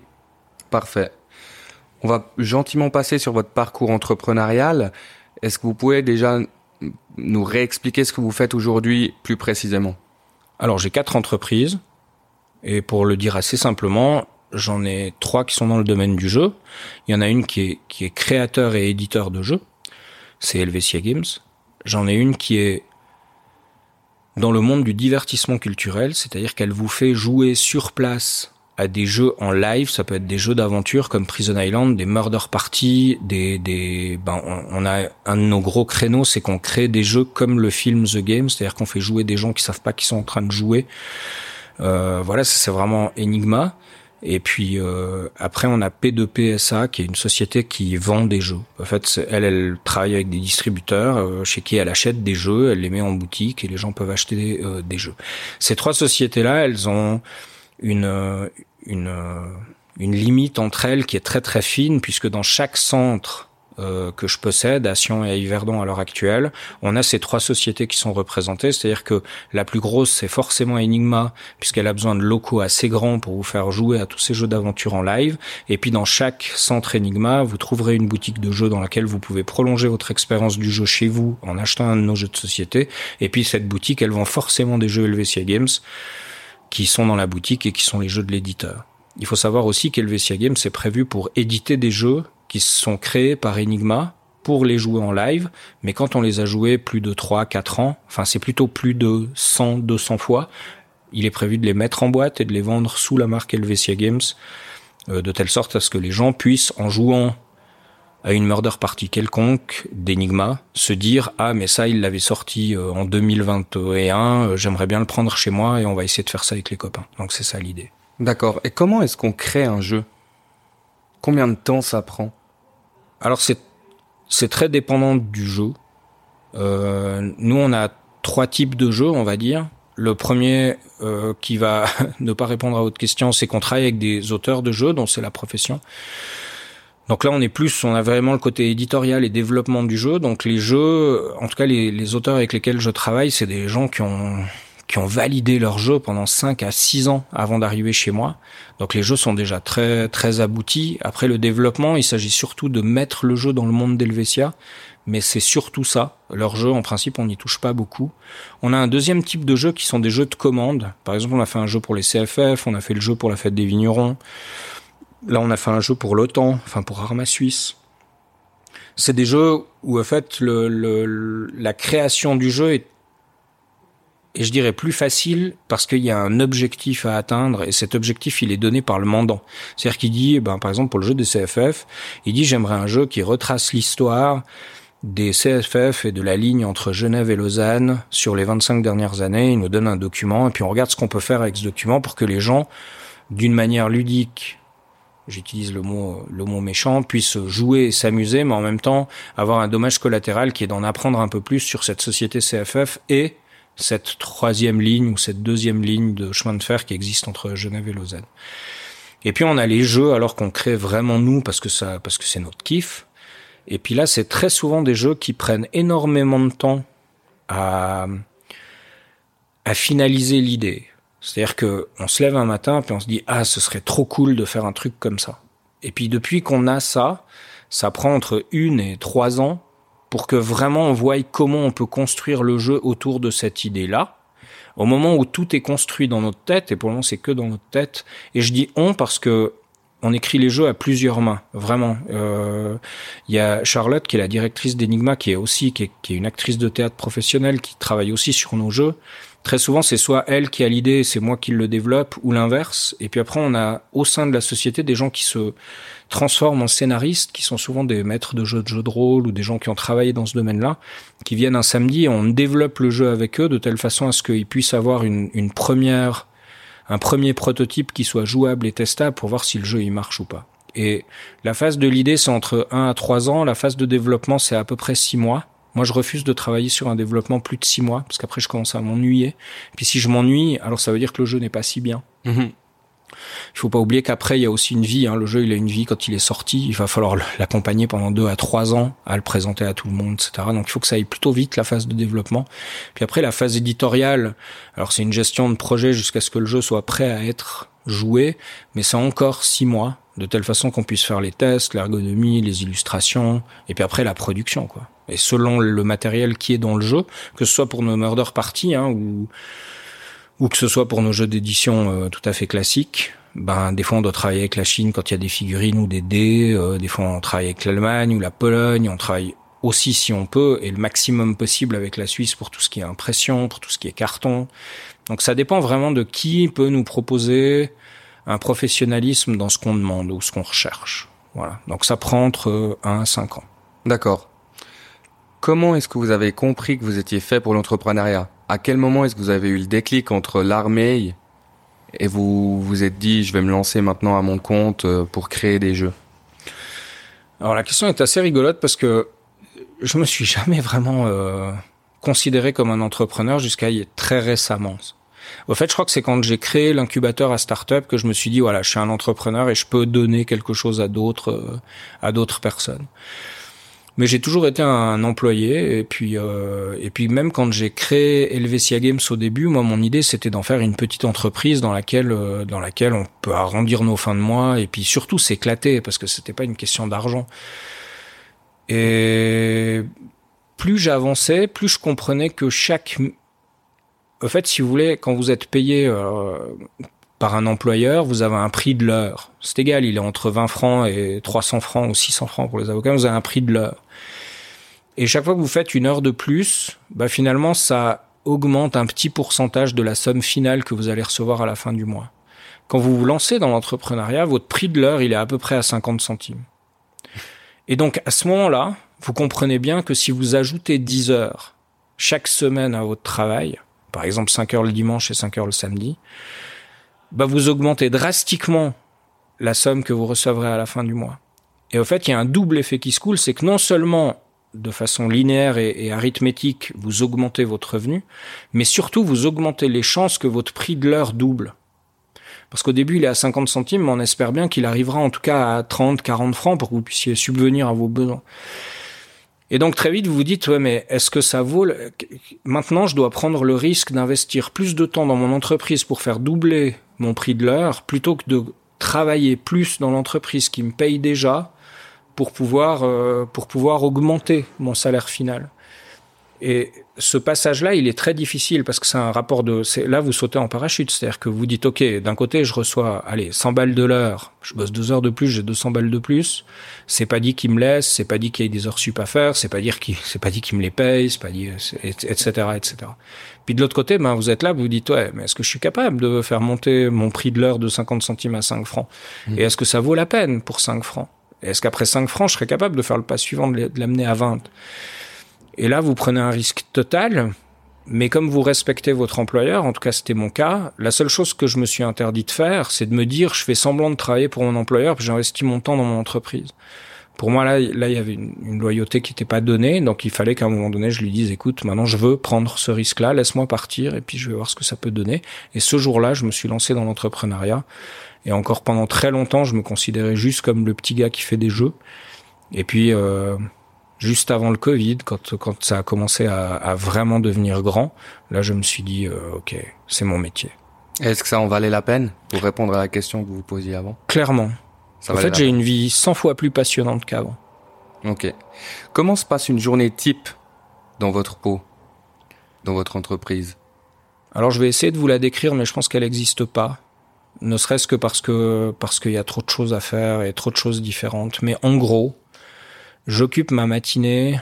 Parfait. On va gentiment passer sur votre parcours entrepreneurial. Est-ce que vous pouvez déjà nous réexpliquer ce que vous faites aujourd'hui plus précisément Alors j'ai quatre entreprises et pour le dire assez simplement, j'en ai trois qui sont dans le domaine du jeu. Il y en a une qui est, qui créateur et éditeur de jeux. C'est Helvetia Games. J'en ai une qui est dans le monde du divertissement culturel, c'est-à-dire qu'elle vous fait jouer sur place à des jeux en live, ça peut être des jeux d'aventure comme Prison Island, des murder parties, des, des ben on, a un de nos gros créneaux, c'est qu'on crée des jeux comme le film The Game, c'est-à-dire qu'on fait jouer des gens qui savent pas qu'ils sont en train de jouer. Euh, voilà, c'est vraiment Enigma. Et puis euh, après, on a P2PSA, qui est une société qui vend des jeux. En fait, elle, elle travaille avec des distributeurs euh, chez qui elle achète des jeux, elle les met en boutique et les gens peuvent acheter des, euh, des jeux. Ces trois sociétés-là, elles ont une, une, une limite entre elles qui est très très fine, puisque dans chaque centre euh, que je possède, à Sion et à Yverdon à l'heure actuelle, on a ces trois sociétés qui sont représentées, c'est-à-dire que la plus grosse c'est forcément Enigma puisqu'elle a besoin de locaux assez grands pour vous faire jouer à tous ces jeux d'aventure en live. Et puis dans chaque centre Enigma, vous trouverez une boutique de jeux dans laquelle vous pouvez prolonger votre expérience du jeu chez vous en achetant un de nos jeux de société. Et puis cette boutique, elle vend forcément des jeux Helvetia Games qui sont dans la boutique et qui sont les jeux de l'éditeur. Il faut savoir aussi qu'Helvetia Games est prévu pour éditer des jeux qui sont créés par Enigma pour les jouer en live, mais quand on les a joués plus de 3, 4 ans, enfin c'est plutôt plus de 100, 200 fois, il est prévu de les mettre en boîte et de les vendre sous la marque Helvetia Games, euh, de telle sorte à ce que les gens puissent, en jouant à une murder party quelconque d'Enigma, se dire ah mais ça il l'avait sorti euh, en 2021, euh, j'aimerais bien le prendre chez moi et on va essayer de faire ça avec les copains. Donc c'est ça l'idée. D'accord. Et comment est-ce qu'on crée un jeu? Combien de temps ça prend? Alors c'est c'est très dépendant du jeu. Euh, nous on a trois types de jeux, on va dire. Le premier euh, qui va ne pas répondre à votre question, c'est qu'on travaille avec des auteurs de jeux, dont c'est la profession. Donc là, on est plus, on a vraiment le côté éditorial et développement du jeu. Donc les jeux, en tout cas les, auteurs avec lesquels je travaille, c'est des gens qui ont qui ont validé leur jeu pendant 5 à 6 ans avant d'arriver chez moi. Donc les jeux sont déjà très très aboutis. Après le développement, il s'agit surtout de mettre le jeu dans le monde d'Helvetia, mais c'est surtout ça. Leur jeu, en principe, on n'y touche pas beaucoup. On a un deuxième type de jeux qui sont des jeux de commande. Par exemple, on a fait un jeu pour les CFF, on a fait le jeu pour la fête des vignerons. Là, on a fait un jeu pour l'OTAN, enfin pour Arma Suisse. C'est des jeux où, en fait, la création du jeu est et je dirais plus facile parce qu'il y a un objectif à atteindre et cet objectif il est donné par le mandant. C'est-à-dire qu'il dit, ben, par exemple pour le jeu des CFF, il dit j'aimerais un jeu qui retrace l'histoire des CFF et de la ligne entre Genève et Lausanne sur les 25 dernières années. Il nous donne un document et puis on regarde ce qu'on peut faire avec ce document pour que les gens, d'une manière ludique, j'utilise le mot le mot méchant, puissent jouer et s'amuser, mais en même temps avoir un dommage collatéral qui est d'en apprendre un peu plus sur cette société CFF et cette troisième ligne ou cette deuxième ligne de chemin de fer qui existe entre Genève et Lausanne. Et puis on a les jeux alors qu'on crée vraiment nous parce que ça parce que c'est notre kiff. Et puis là c'est très souvent des jeux qui prennent énormément de temps à à finaliser l'idée. C'est-à-dire que on se lève un matin puis on se dit ah ce serait trop cool de faire un truc comme ça. Et puis depuis qu'on a ça, ça prend entre une et trois ans pour que vraiment on voie comment on peut construire le jeu autour de cette idée-là. Au moment où tout est construit dans notre tête, et pour le moment c'est que dans notre tête, et je dis on parce que on écrit les jeux à plusieurs mains, vraiment. Euh, il y a Charlotte qui est la directrice d'Enigma, qui est aussi qui est, qui est, une actrice de théâtre professionnelle, qui travaille aussi sur nos jeux. Très souvent, c'est soit elle qui a l'idée, et c'est moi qui le développe, ou l'inverse. Et puis après, on a au sein de la société des gens qui se transforment en scénaristes, qui sont souvent des maîtres de jeux de jeux de rôle ou des gens qui ont travaillé dans ce domaine-là, qui viennent un samedi et on développe le jeu avec eux de telle façon à ce qu'ils puissent avoir une, première, un premier prototype qui soit jouable et testable pour voir si le jeu il marche ou pas. Et la phase de l'idée, c'est entre 1 à 3 ans. La phase de développement, c'est à peu près 6 mois. Moi, je refuse de travailler sur un développement plus de 6 mois, parce qu'après, je commence à m'ennuyer. Puis si je m'ennuie, alors ça veut dire que le jeu n'est pas si bien. Mhm. Il faut pas oublier qu'après, il y a aussi une vie. Hein. Le jeu, il a une vie quand il est sorti. Il va falloir l'accompagner pendant deux à trois ans, à le présenter à tout le monde, etc. Donc, il faut que ça aille plutôt vite, la phase de développement. Puis après, la phase éditoriale, alors c'est une gestion de projet jusqu'à ce que le jeu soit prêt à être joué, mais c'est encore six mois, de telle façon qu'on puisse faire les tests, l'ergonomie, les illustrations, et puis après la production, quoi. Et selon le matériel qui est dans le jeu, que ce soit pour nos murder parties, hein, ou ou que ce soit pour nos jeux d'édition euh, tout à fait classiques, ben des fois on doit travailler avec la Chine quand il y a des figurines ou des dés, euh, des fois on travaille avec l'Allemagne ou la Pologne, on travaille aussi si on peut et le maximum possible avec la Suisse pour tout ce qui est impression, pour tout ce qui est carton. Donc ça dépend vraiment de qui peut nous proposer un professionnalisme dans ce qu'on demande ou ce qu'on recherche. Voilà. Donc ça prend entre 1 à 5 ans. D'accord. Comment est-ce que vous avez compris que vous étiez fait pour l'entrepreneuriat? À quel moment est-ce que vous avez eu le déclic entre l'armée et vous vous êtes dit je vais me lancer maintenant à mon compte euh, pour créer des jeux? Alors la question est assez rigolote parce que je me suis jamais vraiment euh, considéré comme un entrepreneur jusqu'à très récemment. Au fait, je crois que c'est quand j'ai créé l'incubateur à startup que je me suis dit voilà, je suis un entrepreneur et je peux donner quelque chose à d'autres euh, à d'autres personnes. Mais j'ai toujours été un employé et puis euh, et puis même quand j'ai créé Helvetia Games au début, moi mon idée c'était d'en faire une petite entreprise dans laquelle euh, dans laquelle on peut arrondir nos fins de mois et puis surtout s'éclater parce que c'était pas une question d'argent. Et plus j'avançais, plus je comprenais que chaque en fait, si vous voulez, quand vous êtes payé euh, par un employeur, vous avez un prix de l'heure. C'est égal, il est entre 20 francs et 300 francs ou 600 francs pour les avocats, vous avez un prix de l'heure. Et chaque fois que vous faites une heure de plus, bah finalement, ça augmente un petit pourcentage de la somme finale que vous allez recevoir à la fin du mois. Quand vous vous lancez dans l'entrepreneuriat, votre prix de l'heure, il est à peu près à 50 centimes. Et donc, à ce moment-là, vous comprenez bien que si vous ajoutez 10 heures chaque semaine à votre travail, par exemple 5 heures le dimanche et 5 heures le samedi, bah vous augmentez drastiquement la somme que vous recevrez à la fin du mois. Et au fait, il y a un double effet qui se coule, c'est que non seulement de façon linéaire et, arithmétique, vous augmentez votre revenu, mais surtout vous augmentez les chances que votre prix de l'heure double. Parce qu'au début, il est à 50 centimes, mais on espère bien qu'il arrivera en tout cas à 30, 40 francs pour que vous puissiez subvenir à vos besoins. Et donc très vite, vous vous dites, ouais, mais est-ce que ça vaut Maintenant, je dois prendre le risque d'investir plus de temps dans mon entreprise pour faire doubler mon prix de l'heure plutôt que de travailler plus dans l'entreprise qui me paye déjà pour pouvoir euh, pour pouvoir augmenter mon salaire final. Et ce passage-là, il est très difficile parce que c'est un rapport de. Là, vous sautez en parachute, c'est-à-dire que vous dites, ok, d'un côté, je reçois, allez, 100 balles de l'heure, je bosse deux heures de plus, j'ai 200 balles de plus. C'est pas dit qu'il me laisse, c'est pas dit qu'il y ait des heures sup à faire, c'est pas dire qu'il, c'est pas dit qu'il me les paye, c'est pas dit, etc., etc. Puis de l'autre côté, ben vous êtes là, vous, vous dites, ouais, mais est-ce que je suis capable de faire monter mon prix de l'heure de 50 centimes à 5 francs? Mmh. Et est-ce que ça vaut la peine pour 5 francs? Est-ce qu'après 5 francs, je serais capable de faire le pas suivant, de l'amener à 20 et là, vous prenez un risque total, mais comme vous respectez votre employeur, en tout cas c'était mon cas, la seule chose que je me suis interdit de faire, c'est de me dire je fais semblant de travailler pour mon employeur, puis j'investis mon temps dans mon entreprise. Pour moi, là, là, il y avait une, loyauté qui n'était pas donnée, donc il fallait qu'à un moment donné, je lui dise, écoute, maintenant, je veux prendre ce risque-là, laisse-moi partir, et puis je vais voir ce que ça peut donner. Et ce jour-là, je me suis lancé dans l'entrepreneuriat, et encore pendant très longtemps, je me considérais juste comme le petit gars qui fait des jeux. Et puis, euh, juste avant le Covid, quand, quand ça a commencé à, à vraiment devenir grand, là, je me suis dit, euh, OK, c'est mon métier. Est-ce que ça en valait la peine pour répondre à la question que vous posiez avant? Clairement. en fait, j'ai une vie 100 fois plus passionnante qu'avant. Ok. Comment se passe une journée type dans votre peau, dans votre entreprise? Alors, je vais essayer de vous la décrire, mais je pense qu'elle n'existe pas. Ne serait-ce que parce que parce qu'il y a trop de choses à faire et trop de choses différentes. Mais en gros, J'occupe ma matinée.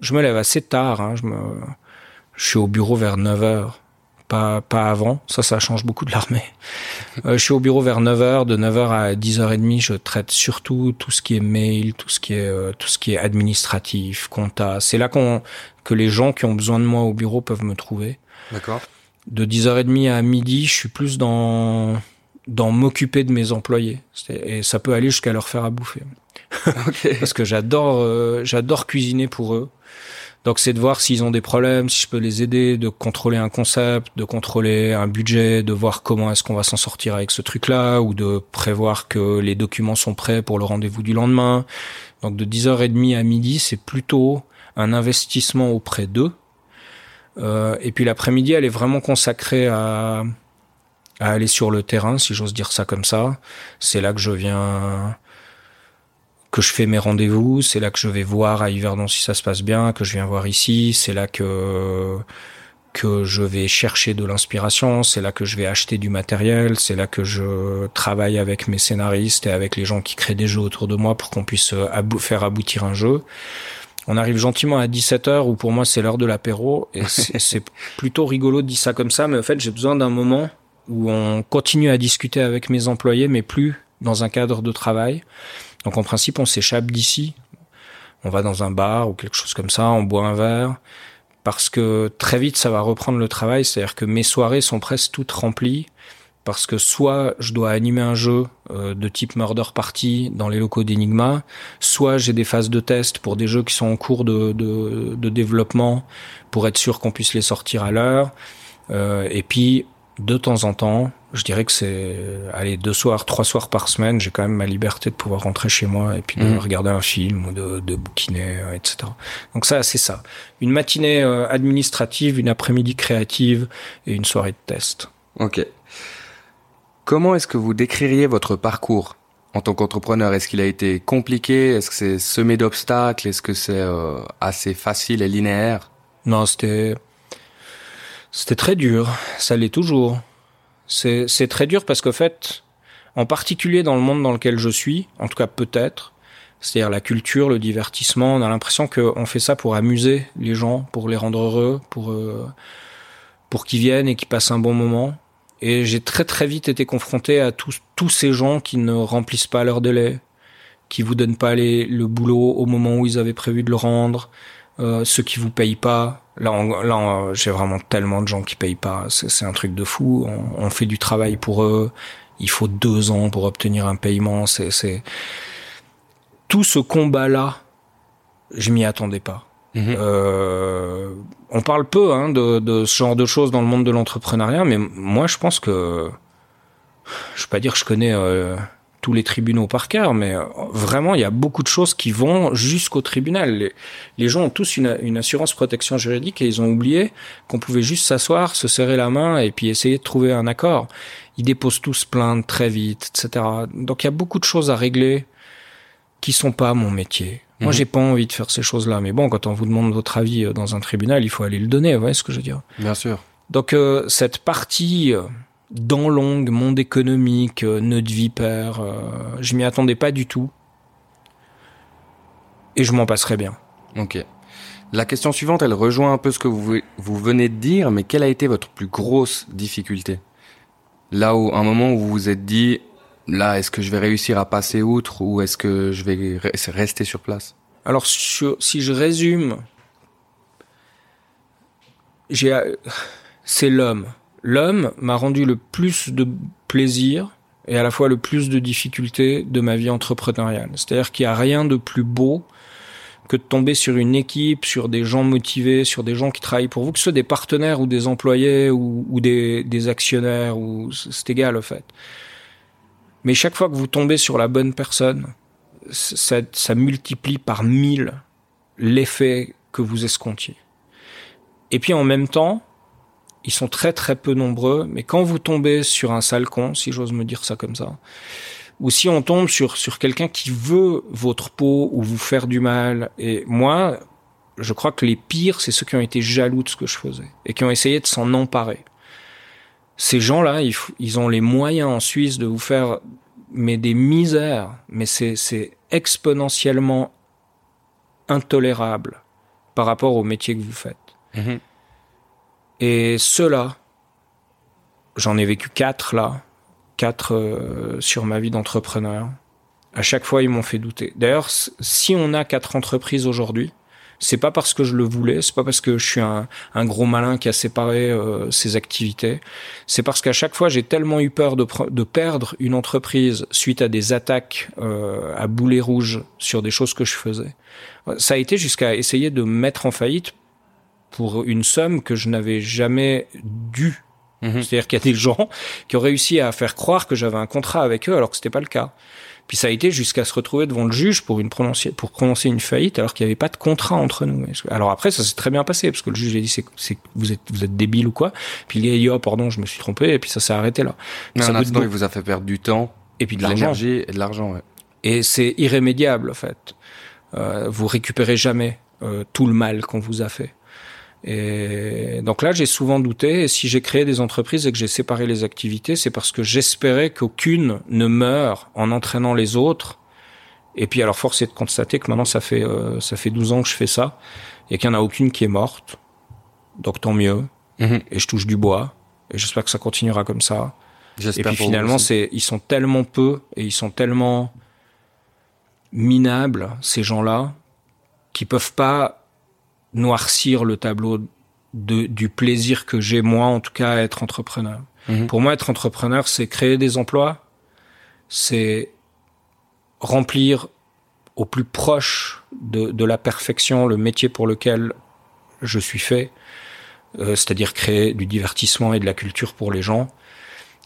Je me lève assez tard. Hein. Je, me, je suis au bureau vers 9 heures. Pas, pas avant. Ça, ça change beaucoup de l'armée. Euh, je suis au bureau vers 9 heures. De 9 heures à 10h30, je traite surtout tout ce qui est mail, tout ce qui est, euh, tout ce qui est administratif, compta. C'est là qu'on, que les gens qui ont besoin de moi au bureau peuvent me trouver. D'accord. De 10h30 à midi, je suis plus dans, dans m'occuper de mes employés. Et ça peut aller jusqu'à leur faire à bouffer. Parce que j'adore, euh, j'adore cuisiner pour eux. Donc c'est de voir s'ils ont des problèmes, si je peux les aider, de contrôler un concept, de contrôler un budget, de voir comment est-ce qu'on va s'en sortir avec ce truc-là, ou de prévoir que les documents sont prêts pour le rendez-vous du lendemain. Donc de 10h30 à midi, c'est plutôt un investissement auprès d'eux. Euh, et puis l'après-midi, elle est vraiment consacrée à, à aller sur le terrain, si j'ose dire ça comme ça. C'est là que je viens que je fais mes rendez-vous, c'est là que je vais voir à Yverdon si ça se passe bien, que je viens voir ici, c'est là que que je vais chercher de l'inspiration, c'est là que je vais acheter du matériel, c'est là que je travaille avec mes scénaristes et avec les gens qui créent des jeux autour de moi pour qu'on puisse euh, faire aboutir un jeu. On arrive gentiment à 17h où pour moi c'est l'heure de l'apéro et c'est plutôt rigolo de dire ça comme ça, mais en fait j'ai besoin d'un moment où on continue à discuter avec mes employés, mais plus dans un cadre de travail. Donc en principe, on s'échappe d'ici. On va dans un bar ou quelque chose comme ça, on boit un verre. Parce que très vite, ça va reprendre le travail. C'est-à-dire que mes soirées sont presque toutes remplies. Parce que soit je dois animer un jeu euh, de type Murder Party dans les locaux d'Enigma, soit j'ai des phases de test pour des jeux qui sont en cours de, développement pour être sûr qu'on puisse les sortir à l'heure. Euh, et puis de temps en temps, je dirais que c'est allez deux soirs, trois soirs par semaine, j'ai quand même ma liberté de pouvoir rentrer chez moi et puis de mhm. regarder un film ou de, de bouquiner, euh, etc. Donc ça, c'est ça. Une matinée euh, administrative, une après-midi créative et une soirée de test. Ok. Comment est-ce que vous décririez votre parcours en tant qu'entrepreneur? Est-ce qu'il a été compliqué? Est-ce que c'est semé d'obstacles? Est-ce que c'est euh, assez facile et linéaire? Non, c'était c'était très dur, ça l'est toujours. C'est très dur parce qu'en fait, en particulier dans le monde dans lequel je suis, en tout cas peut-être, c'est-à-dire la culture, le divertissement, on a l'impression qu'on fait ça pour amuser les gens, pour les rendre heureux, pour, euh, pour qu'ils viennent et qu'ils passent un bon moment. Et j'ai très très vite été confronté à tous, tous ces gens qui ne remplissent pas leur délai, qui vous donnent pas les, le boulot au moment où ils avaient prévu de le rendre, euh, ceux qui vous payent pas. Là, là j'ai vraiment tellement de gens qui payent pas. C'est un truc de fou. On, on, fait du travail pour eux. Il faut deux ans pour obtenir un paiement. C'est tout ce combat-là. Je m'y attendais pas. Mhm. Euh, on parle peu hein, de, de, ce genre de choses dans le monde de l'entrepreneuriat, mais moi, je pense que je vais pas dire que je connais euh, tous les tribunaux par cœur, mais euh, vraiment, il y a beaucoup de choses qui vont jusqu'au tribunal. Les, gens ont tous une, assurance protection juridique et ils ont oublié qu'on pouvait juste s'asseoir, se serrer la main et puis essayer de trouver un accord. Ils déposent tous plainte très vite, etc. Donc il y a beaucoup de choses à régler qui sont pas mon métier. Moi, mhm. j'ai pas envie de faire ces choses-là. Mais bon, quand on vous demande votre avis euh, dans un tribunal, il faut aller le donner. Vous voyez ce que je veux dire? Bien sûr. Donc euh, cette partie dans longue, monde économique, euh, nœud de vipère. Euh, je m'y attendais pas du tout. Et je m'en passerai bien. Ok. La question suivante, elle rejoint un peu ce que vous, vous venez de dire, mais quelle a été votre plus grosse difficulté? Là où, un moment où vous vous êtes dit, là, est-ce que je vais réussir à passer outre ou est-ce que je vais rester sur place? Alors, si je résume, j'ai, c'est l'homme l'homme m'a rendu le plus de plaisir et à la fois le plus de difficultés de ma vie entrepreneuriale. C'est-à-dire qu'il n'y a rien de plus beau que de tomber sur une équipe, sur des gens motivés, sur des gens qui travaillent pour vous, que ce soit des partenaires ou des employés ou, des, actionnaires, ou c'est égal au fait. Mais chaque fois que vous tombez sur la bonne personne, ça, ça multiplie par mille l'effet que vous escomptiez. Et puis en même temps, ils sont très très peu nombreux, mais quand vous tombez sur un sale con, si j'ose me dire ça comme ça, ou si on tombe sur sur quelqu'un qui veut votre peau ou vous faire du mal, et moi, je crois que les pires, c'est ceux qui ont été jaloux de ce que je faisais et qui ont essayé de s'en emparer. Ces gens-là, ils, ont les moyens en Suisse de vous faire mais des misères, mais c'est exponentiellement intolérable par rapport au métier que vous faites. Mhm. Et ceux-là, j'en ai vécu quatre là, quatre euh, sur ma vie d'entrepreneur. À chaque fois, ils m'ont fait douter. D'ailleurs, si on a quatre entreprises aujourd'hui, C'est pas parce que je le voulais, c'est pas parce que je suis un, gros malin qui a séparé euh, ses activités. C'est parce qu'à chaque fois, j'ai tellement eu peur de, perdre une entreprise suite à des attaques euh, à boulet rouge sur des choses que je faisais. Ça a été jusqu'à essayer de mettre en faillite pour une somme que je n'avais jamais dû. Mhm. C'est-à-dire qu'il y a des gens qui ont réussi à faire croire que j'avais un contrat avec eux alors que c'était pas le cas. Puis ça a été jusqu'à se retrouver devant le juge pour une prononcer, pour prononcer une faillite alors qu'il n'y avait pas de contrat entre nous. Alors après, ça s'est très bien passé parce que le juge a dit c'est, c'est vous êtes vous êtes débile ou quoi? Puis il a dit oh pardon, je me suis trompé et puis ça s'est arrêté là. Mais ça un instant, il vous a fait perdre du temps et puis de, de l'argent et de l'argent. Ouais. Et c'est irrémédiable en fait. Euh, vous récupérez jamais euh, tout le mal qu'on vous a fait. Et donc là, j'ai souvent douté. Et si j'ai créé des entreprises et que j'ai séparé les activités, c'est parce que j'espérais qu'aucune ne meure en entraînant les autres. Et puis alors, force est de constater que maintenant, ça fait euh, ça fait 12 ans que je fais ça et qu'il n'y en a aucune qui est morte. Donc tant mieux. Mhm. Et je touche du bois. Et j'espère que ça continuera comme ça. Et puis finalement, c'est ils sont tellement peu et ils sont tellement minables ces gens-là qui peuvent pas noircir le tableau de, du plaisir que j'ai moi en tout cas à être entrepreneur. Mhm. Pour moi, être entrepreneur, c'est créer des emplois, c'est remplir au plus proche de, de la perfection le métier pour lequel je suis fait, euh, c'est-à-dire créer du divertissement et de la culture pour les gens.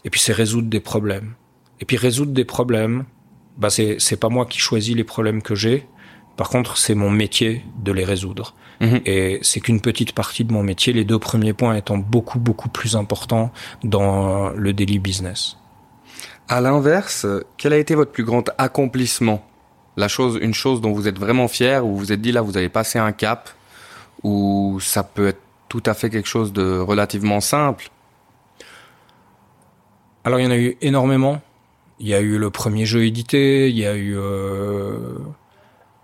Et puis c'est résoudre des problèmes. Et puis résoudre des problèmes, bah c'est c'est pas moi qui choisis les problèmes que j'ai. Par contre, c'est mon métier de les résoudre. Mhm. Et c'est qu'une petite partie de mon métier, les deux premiers points étant beaucoup, beaucoup plus importants dans le daily business. À l'inverse, quel a été votre plus grand accomplissement? La chose, une chose dont vous êtes vraiment fier, où vous vous êtes dit là, vous avez passé un cap, ou ça peut être tout à fait quelque chose de relativement simple? Alors, il y en a eu énormément. Il y a eu le premier jeu édité, il y a eu euh,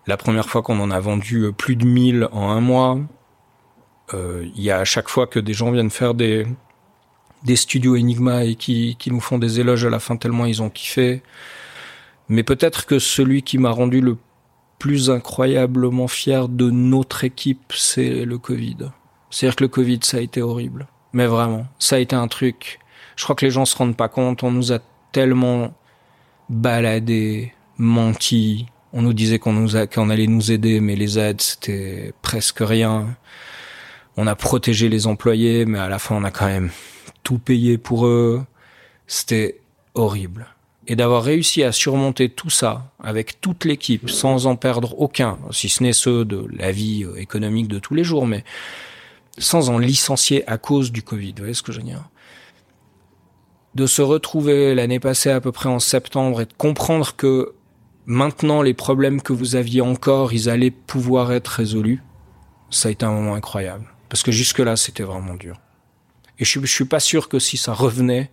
la première fois qu'on en a vendu euh, plus de 1000 en un mois. Euh, il y a à chaque fois que des gens viennent faire des, des studios Enigma et qui, qui nous font des éloges à la fin tellement ils ont kiffé. Mais peut-être que celui qui m'a rendu le plus incroyablement fier de notre équipe, c'est le Covid. C'est-à-dire que le Covid, ça a été horrible. Mais vraiment, ça a été un truc. Je crois que les gens se rendent pas compte. On nous a tellement baladé, menti. On nous disait qu'on allait nous aider, mais les aides, c'était presque rien. On a protégé les employés, mais à la fin, on a quand même tout payé pour eux. C'était horrible. Et d'avoir réussi à surmonter tout ça avec toute l'équipe sans en perdre aucun, si ce n'est ceux de la vie euh, économique de tous les jours, mais sans en licencier à cause du Covid. Vous voyez ce que je veux dire? De se retrouver l'année passée à peu près en septembre et de comprendre que maintenant les problèmes que vous aviez encore, ils allaient pouvoir être résolus, ça a été un moment incroyable. Parce que jusque-là, c'était vraiment dur. Et je, je suis pas sûr que si ça revenait,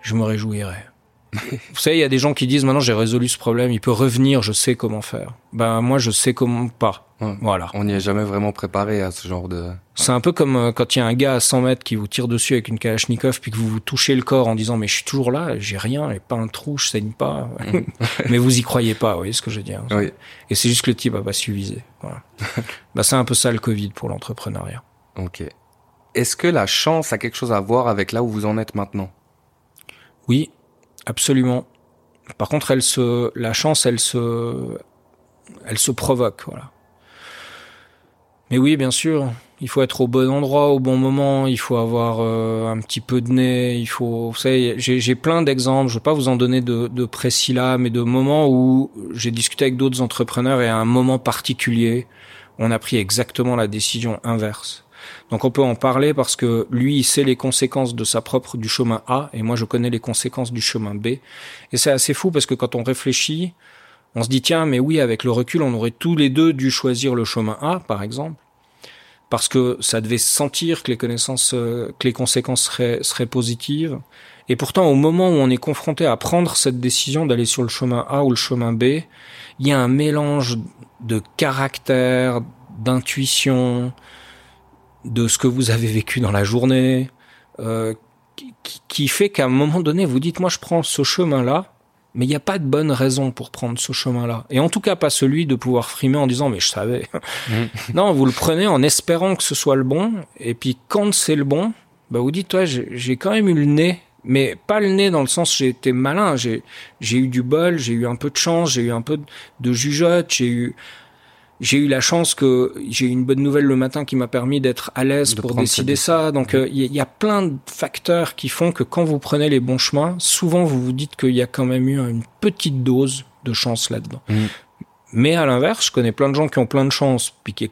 je me réjouirais. Vous savez, il y a des gens qui disent maintenant j'ai résolu ce problème, il peut revenir, je sais comment faire. Ben moi je sais comment pas. Ouais. Voilà. On n'y est jamais vraiment préparé à ce genre de. C'est un peu comme euh, quand il y a un gars à 100 mètres qui vous tire dessus avec une kalachnikov puis que vous vous touchez le corps en disant mais je suis toujours là, j'ai rien, j'ai pas un trou, je saigne pas. mais vous y croyez pas, vous voyez ce que je veux dire. Oui. Et c'est juste que le type a pas su viser. Voilà. bah c'est un peu ça le Covid pour l'entrepreneuriat. Ok. Est-ce que la chance a quelque chose à voir avec là où vous en êtes maintenant? Oui, absolument. Par contre, elle se, la chance, elle se, elle se provoque, voilà. Mais oui, bien sûr, il faut être au bon endroit, au bon moment, il faut avoir euh, un petit peu de nez, il faut, vous savez, j'ai plein d'exemples, je vais pas vous en donner de, de précis là, mais de moments où j'ai discuté avec d'autres entrepreneurs et à un moment particulier, on a pris exactement la décision inverse. Donc on peut en parler parce que lui, il sait les conséquences de sa propre du chemin A et moi je connais les conséquences du chemin B. Et c'est assez fou parce que quand on réfléchit, on se dit tiens, mais oui, avec le recul, on aurait tous les deux dû choisir le chemin A, par exemple, parce que ça devait sentir que les connaissances, euh, que les conséquences seraient, seraient positives. Et pourtant, au moment où on est confronté à prendre cette décision d'aller sur le chemin A ou le chemin B, il y a un mélange de caractère, d'intuition, de ce que vous avez vécu dans la journée, euh, qui, qui fait qu'à un moment donné, vous dites, moi je prends ce chemin-là, mais il n'y a pas de bonne raison pour prendre ce chemin-là. Et en tout cas, pas celui de pouvoir frimer en disant, mais je savais. non, vous le prenez en espérant que ce soit le bon. Et puis, quand c'est le bon, bah, vous dites, toi, j'ai quand même eu le nez. Mais pas le nez dans le sens j'ai été malin. J'ai, j'ai eu du bol, j'ai eu un peu de chance, j'ai eu un peu de jugeote, j'ai eu, j'ai eu la chance que j'ai eu une bonne nouvelle le matin qui m'a permis d'être à l'aise pour décider ça. Donc il euh, y, a plein de facteurs qui font que quand vous prenez les bons chemins, souvent vous vous dites qu'il y a quand même eu une petite dose de chance là-dedans. Mm. Mais à l'inverse, je connais plein de gens qui ont plein de chance puis qui,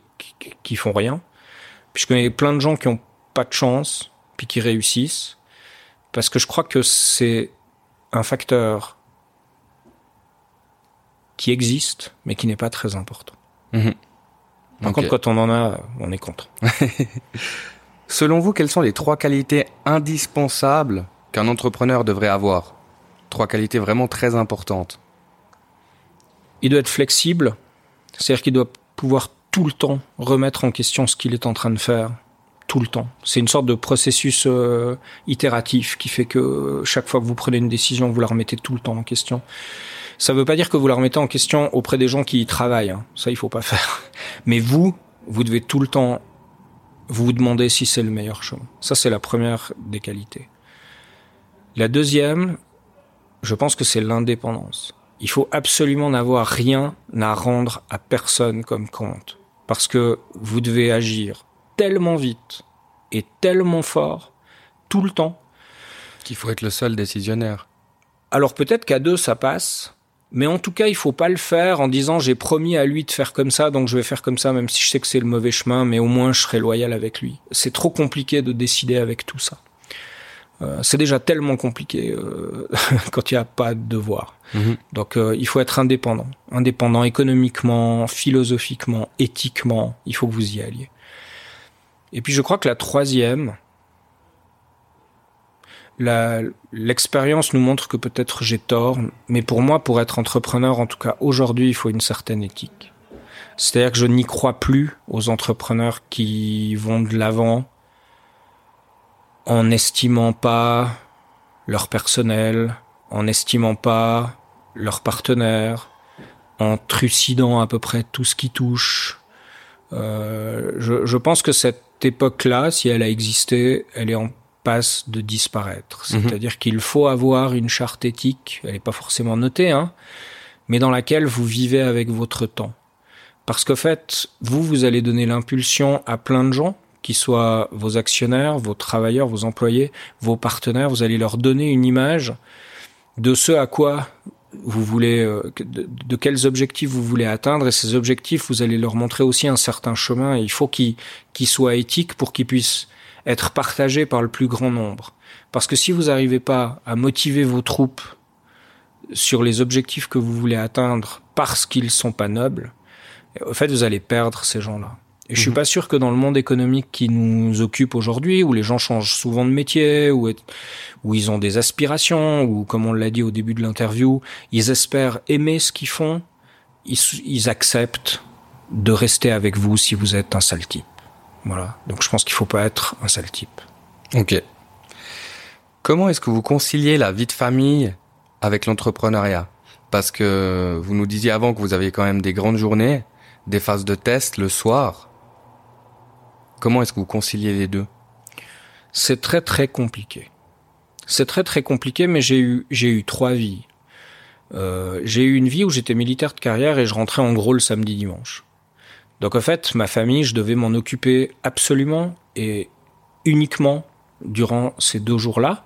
qui, font rien. Puis je connais plein de gens qui ont pas de chance puis qui réussissent parce que je crois que c'est un facteur qui existe mais qui n'est pas très important. Mhm. Par contre, quand on en a, on est contre. Selon vous, quelles sont les trois qualités indispensables qu'un entrepreneur devrait avoir? Trois qualités vraiment très importantes. Il doit être flexible, c'est-à-dire qu'il doit pouvoir tout le temps remettre en question ce qu'il est en train de faire, tout le temps. C'est une sorte de processus euh, itératif qui fait que chaque fois que vous prenez une décision, vous la remettez tout le temps en question. Ça ne veut pas dire que vous la remettez en question auprès des gens qui y travaillent. Hein. Ça, il faut pas faire. Mais vous, vous devez tout le temps vous demander si c'est le meilleur chemin. Ça, c'est la première des qualités. La deuxième, je pense que c'est l'indépendance. Il faut absolument n'avoir rien à rendre à personne comme compte. Parce que vous devez agir tellement vite et tellement fort tout le temps. Qu'il faut être le seul décisionnaire. Alors peut-être qu'à deux, ça passe, mais en tout cas, il faut pas le faire en disant j'ai promis à lui de faire comme ça, donc je vais faire comme ça, même si je sais que c'est le mauvais chemin, mais au moins je serai loyal avec lui. C'est trop compliqué de décider avec tout ça. Euh, c'est déjà tellement compliqué euh, quand il n'y a pas de devoir. Mhm. Donc euh, il faut être indépendant, indépendant économiquement, philosophiquement, éthiquement. Il faut que vous y alliez. Et puis je crois que la troisième, l'expérience nous montre que peut-être j'ai tort, mais pour moi, pour être entrepreneur, en tout cas aujourd'hui, il faut une certaine éthique. C'est-à-dire que je n'y crois plus aux entrepreneurs qui vont de l'avant en n'estimant pas leur personnel, en n'estimant pas leurs partenaires, en trucidant à peu près tout ce qui touche. Euh, je, je pense que cette époque-là, si elle a existé, elle est en passe de disparaître. Mhm. C'est-à-dire qu'il faut avoir une charte éthique, elle n'est pas forcément notée, hein, mais dans laquelle vous vivez avec votre temps. Parce qu'en fait, vous, vous allez donner l'impulsion à plein de gens, qui soient vos actionnaires, vos travailleurs, vos employés, vos partenaires, vous allez leur donner une image de ce à quoi vous voulez, euh, de, quels objectifs vous voulez atteindre, et ces objectifs, vous allez leur montrer aussi un certain chemin, et il faut qu'ils soient éthiques pour qu'ils puissent être partagé par le plus grand nombre. Parce que si vous n'arrivez pas à motiver vos troupes sur les objectifs que vous voulez atteindre parce qu'ils sont pas nobles, au fait, vous allez perdre ces gens-là. Et je suis mhm. pas sûr que dans le monde économique qui nous occupe aujourd'hui, où les gens changent souvent de métier, où, où ils ont des aspirations, ou comme on l'a dit au début de l'interview, ils espèrent aimer ce qu'ils font, ils, ils acceptent de rester avec vous si vous êtes un sale type. Voilà. Donc je pense qu'il faut pas être un sale type. Ok. Comment est-ce que vous conciliez la vie de famille avec l'entrepreneuriat? Parce que vous nous disiez avant que vous aviez quand même des grandes journées, des phases de test le soir. Comment est-ce que vous conciliez les deux? C'est très très compliqué. C'est très très compliqué, mais j'ai eu j'ai eu trois vies. Euh, j'ai eu une vie où j'étais militaire de carrière et je rentrais en gros le samedi dimanche. Donc en fait, ma famille, je devais m'en occuper absolument et uniquement durant ces deux jours-là.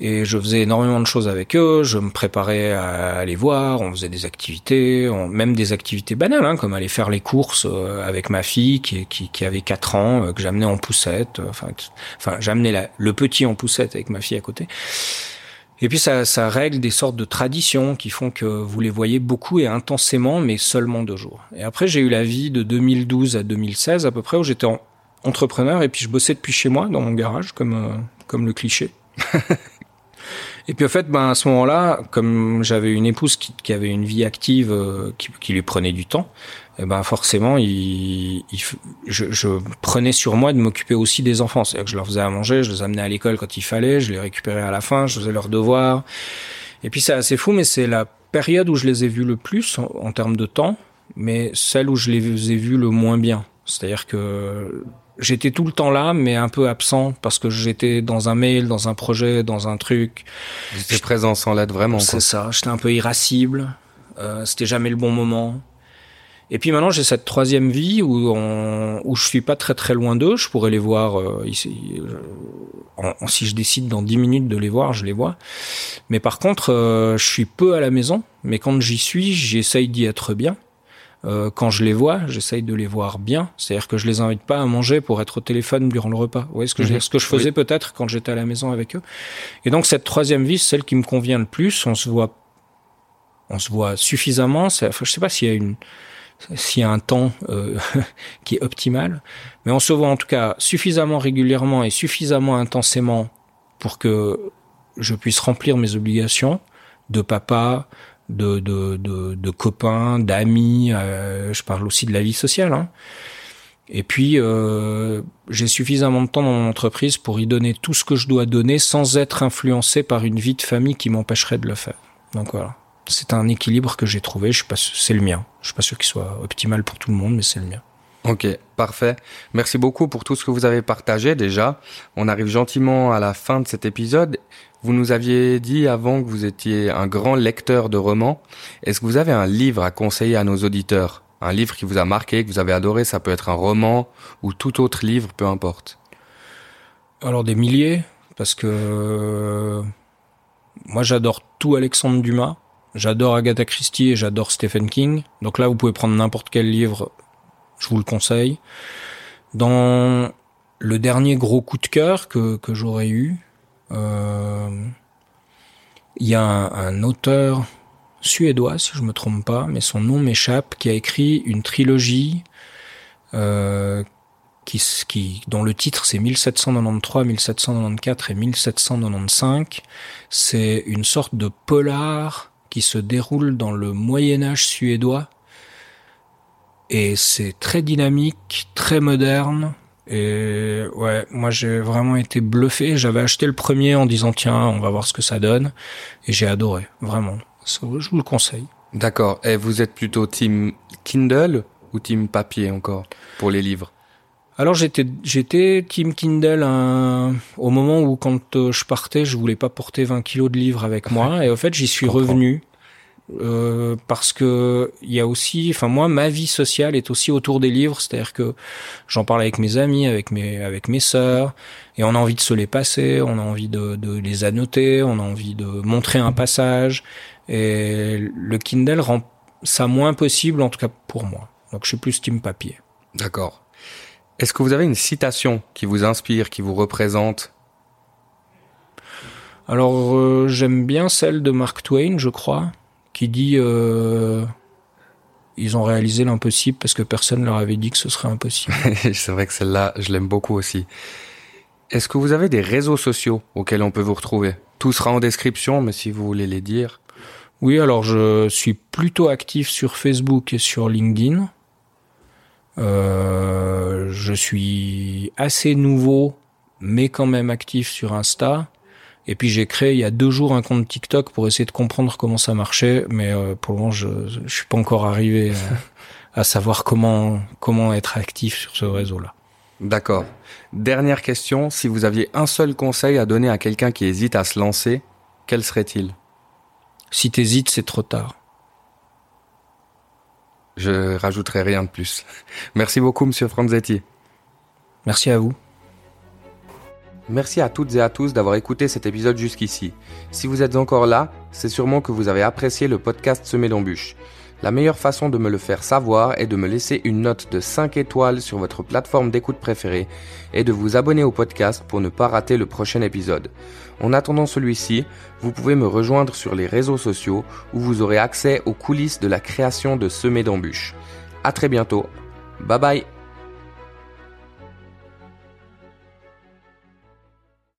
Et je faisais énormément de choses avec eux, je me préparais à aller voir, on faisait des activités, même des activités banales, hein, comme aller faire les courses euh, avec ma fille qui, avait 4 ans, euh, que j'amenais en poussette, euh, enfin j'amenais le petit en poussette avec ma fille à côté. Et puis ça, règle des sortes de traditions qui font que vous les voyez beaucoup et intensément, mais seulement deux jours. Et après, j'ai eu la vie de 2012 à 2016 à peu près, où j'étais entrepreneur et puis je bossais depuis chez moi, dans mon garage, comme, euh, comme le cliché. et puis en fait, ben, à ce moment-là, comme j'avais une épouse qui, avait une vie active, euh, qui, lui prenait du temps, eh ben forcément, je, prenais sur moi de m'occuper aussi des enfants. C'est-à-dire que je leur faisais à manger, je les amenais à l'école quand il fallait, je les récupérais à la fin, je faisais leurs devoirs. Et puis c'est assez fou, mais c'est la période où je les ai vus le plus en, en termes de temps, mais celle où je les ai vus le moins bien. C'est-à-dire que j'étais tout le temps là, mais un peu absent parce que j'étais dans un mail, dans un projet, dans un truc. J'étais présent sans l'aide vraiment. C'est ça. J'étais un peu irascible. Euh, C'était jamais le bon moment. Et puis maintenant, j'ai cette troisième vie où, on, où je suis pas très très loin d'eux. Je pourrais les voir euh, ici. Euh, en, si je décide dans dix minutes de les voir, je les vois. Mais par contre, euh, je suis peu à la maison. Mais quand j'y suis, j'essaye d'y être bien. Euh, quand je les vois, j'essaye de les voir bien. C'est-à-dire que je les invite pas à manger pour être au téléphone durant le repas. Vous voyez ce que je Ce que je faisais Oui. peut-être quand j'étais à la maison avec eux. Et donc cette troisième vie, celle qui me convient le plus. On se voit, on se voit suffisamment. Enfin, je sais pas s'il y a une, s'il y a un temps euh, qui est optimal, mais on se voit en tout cas suffisamment régulièrement et suffisamment intensément pour que je puisse remplir mes obligations de papa, de, de, copains, d'amis. euh, je parle aussi de la vie sociale. Hein. Et puis, euh, j'ai suffisamment de temps dans mon entreprise pour y donner tout ce que je dois donner sans être influencé par une vie de famille qui m'empêcherait de le faire. Donc voilà. C'est un équilibre que j'ai trouvé. Je c'est le mien. Je suis pas sûr qu'il soit optimal pour tout le monde, mais c'est le mien. Ok, parfait. Merci beaucoup pour tout ce que vous avez partagé déjà. On arrive gentiment à la fin de cet épisode. Vous nous aviez dit avant que vous étiez un grand lecteur de romans. Est-ce que vous avez un livre à conseiller à nos auditeurs? Un livre qui vous a marqué, que vous avez adoré, ça peut être un roman ou tout autre livre, peu importe. Alors des milliers, parce que euh, moi j'adore tout Alexandre Dumas, j'adore Agatha Christie et j'adore Stephen King. Donc là vous pouvez prendre n'importe quel livre, je vous le conseille. Dans le dernier gros coup de cœur que, j'aurais eu, il y a un, auteur suédois, si je me trompe pas, mais son nom m'échappe, qui a écrit une trilogie euh, dont le titre c'est 1793, 1794 et 1795. C'est une sorte de polar qui se déroule dans le Moyen Âge suédois. Et c'est très dynamique, très moderne. Et ouais, moi j'ai vraiment été bluffé. J'avais acheté le premier en disant tiens, on va voir ce que ça donne. Et j'ai adoré, vraiment. Ça, Je vous le conseille. D'accord. Et vous êtes plutôt team Kindle ou team papier encore pour les livres? Alors j'étais j'étais Team Kindle un- au moment où quand euh, je partais, je voulais pas porter 20 kilos de livres avec moi et en fait j'y suis revenu euh, parce que il y a aussi, enfin moi ma vie sociale est aussi autour des livres, c'est-à-dire que j'en parle avec mes amis, avec mes avec mes sœurs et on a envie de se les passer, on a envie de, de les annoter, on a envie de montrer un passage et le Kindle rend ça moins possible en tout cas pour moi. Donc je suis plus Team papier. D'accord. Est-ce que vous avez une citation qui vous inspire, qui vous représente? Alors euh, j'aime bien celle de Mark Twain, je crois, qui dit euh, ils ont réalisé l'impossible parce que personne leur avait dit que ce serait impossible. C'est vrai que celle-là, je l'aime beaucoup aussi. Est-ce que vous avez des réseaux sociaux auxquels on peut vous retrouver? Tout sera en description, mais si vous voulez les dire. Oui, alors je suis plutôt actif sur Facebook et sur LinkedIn. Euh, je suis assez nouveau, mais quand même actif sur Insta. Et puis j'ai créé il y a deux jours un compte TikTok pour essayer de comprendre comment ça marchait, mais euh, pour le moment je, je suis pas encore arrivé à, à savoir comment comment être actif sur ce réseau-là. D'accord. Dernière question, si vous aviez un seul conseil à donner à quelqu'un qui hésite à se lancer, quel serait-il? Si t'hésites, c'est trop tard. Je rajouterai rien de plus. Merci beaucoup, monsieur Franzetti. Merci à vous. Merci à toutes et à tous d'avoir écouté cet épisode jusqu'ici. Si vous êtes encore là, c'est sûrement que vous avez apprécié le podcast Semé d'embûches. La meilleure façon de me le faire savoir est de me laisser une note de 5 étoiles sur votre plateforme d'écoute préférée et de vous abonner au podcast pour ne pas rater le prochain épisode. En attendant celui-ci, vous pouvez me rejoindre sur les réseaux sociaux où vous aurez accès aux coulisses de la création de Semé d'embûches. À très bientôt. Bye bye